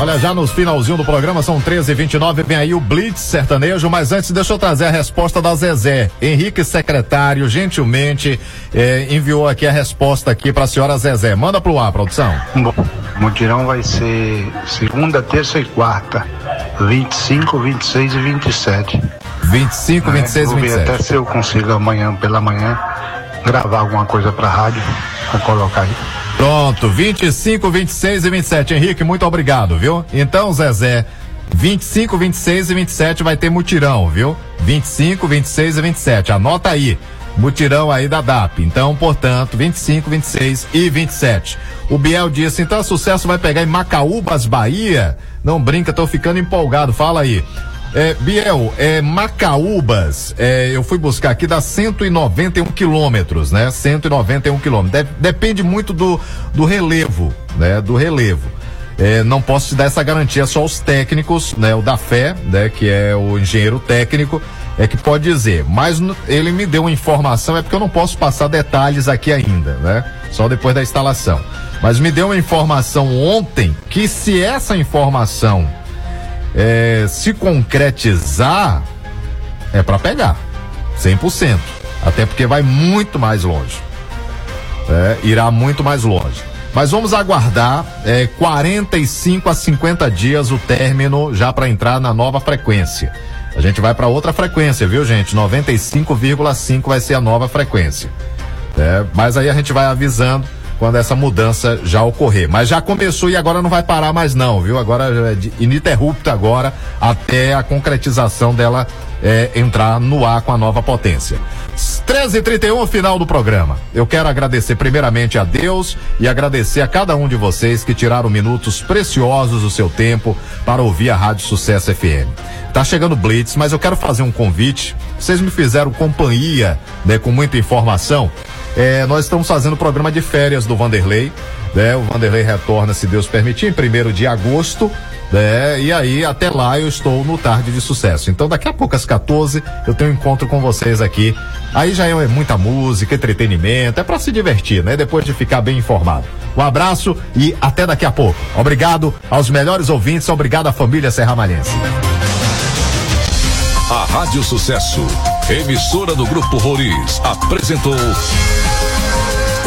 Olha, já nos finalzinho do programa, são 13 e 29 vem aí o Blitz sertanejo, mas antes deixa eu trazer a resposta da Zezé. Henrique, secretário, gentilmente eh, enviou aqui a resposta aqui para a senhora Zezé. Manda pro ar, produção. Bom, o mutirão vai ser segunda, terça e quarta. 25, 26 e 27. 25, 26 e Vou ver 27. até se eu consigo amanhã, pela manhã, gravar alguma coisa pra rádio, pra colocar aí. Pronto, 25, 26 e 27. Henrique, muito obrigado, viu? Então, Zezé, 25, 26 e 27 vai ter mutirão, viu? 25, 26 e 27. Anota aí. Mutirão aí da DAP. Então, portanto, 25, 26 e 27. O Biel disse: então, sucesso vai pegar em Macaúbas, Bahia? Não brinca, tô ficando empolgado. Fala aí. É, Biel, é, Macaúbas, é, eu fui buscar aqui, dá 191 quilômetros, né? 191 quilômetros. Deve- depende muito do, do relevo, né? Do relevo. É, não posso te dar essa garantia, só os técnicos, né? O da fé, né? Que é o engenheiro técnico, é que pode dizer. Mas ele me deu uma informação, é porque eu não posso passar detalhes aqui ainda, né? Só depois da instalação. Mas me deu uma informação ontem que se essa informação é, se concretizar, é para pegar. 100%. Até porque vai muito mais longe. É, irá muito mais longe. Mas vamos aguardar é, 45 a 50 dias o término já para entrar na nova frequência. A gente vai para outra frequência, viu, gente? 95,5 vai ser a nova frequência. É, mas aí a gente vai avisando quando essa mudança já ocorrer. Mas já começou e agora não vai parar mais não, viu? Agora é ininterrupta agora até a concretização dela é, entrar no ar com a nova potência. 13h31, final do programa. Eu quero agradecer primeiramente a Deus e agradecer a cada um de vocês que tiraram minutos preciosos do seu tempo para ouvir a Rádio Sucesso FM. Tá chegando Blitz, mas eu quero fazer um convite. Vocês me fizeram companhia, né, com muita informação. É, nós estamos fazendo o programa de férias do Vanderlei. Né? O Vanderlei retorna, se Deus permitir, em primeiro de agosto. Né? E aí, até lá, eu estou no Tarde de Sucesso. Então, daqui a pouco, às 14, eu tenho um encontro com vocês aqui. Aí já é muita música, entretenimento, é para se divertir, né? Depois de ficar bem informado. Um abraço e até daqui a pouco. Obrigado aos melhores ouvintes, obrigado à família Serra Malhense. A Rádio Sucesso, emissora do Grupo Roriz, apresentou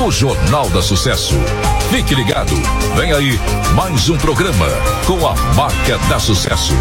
o Jornal da Sucesso. Fique ligado, vem aí mais um programa com a marca da Sucesso.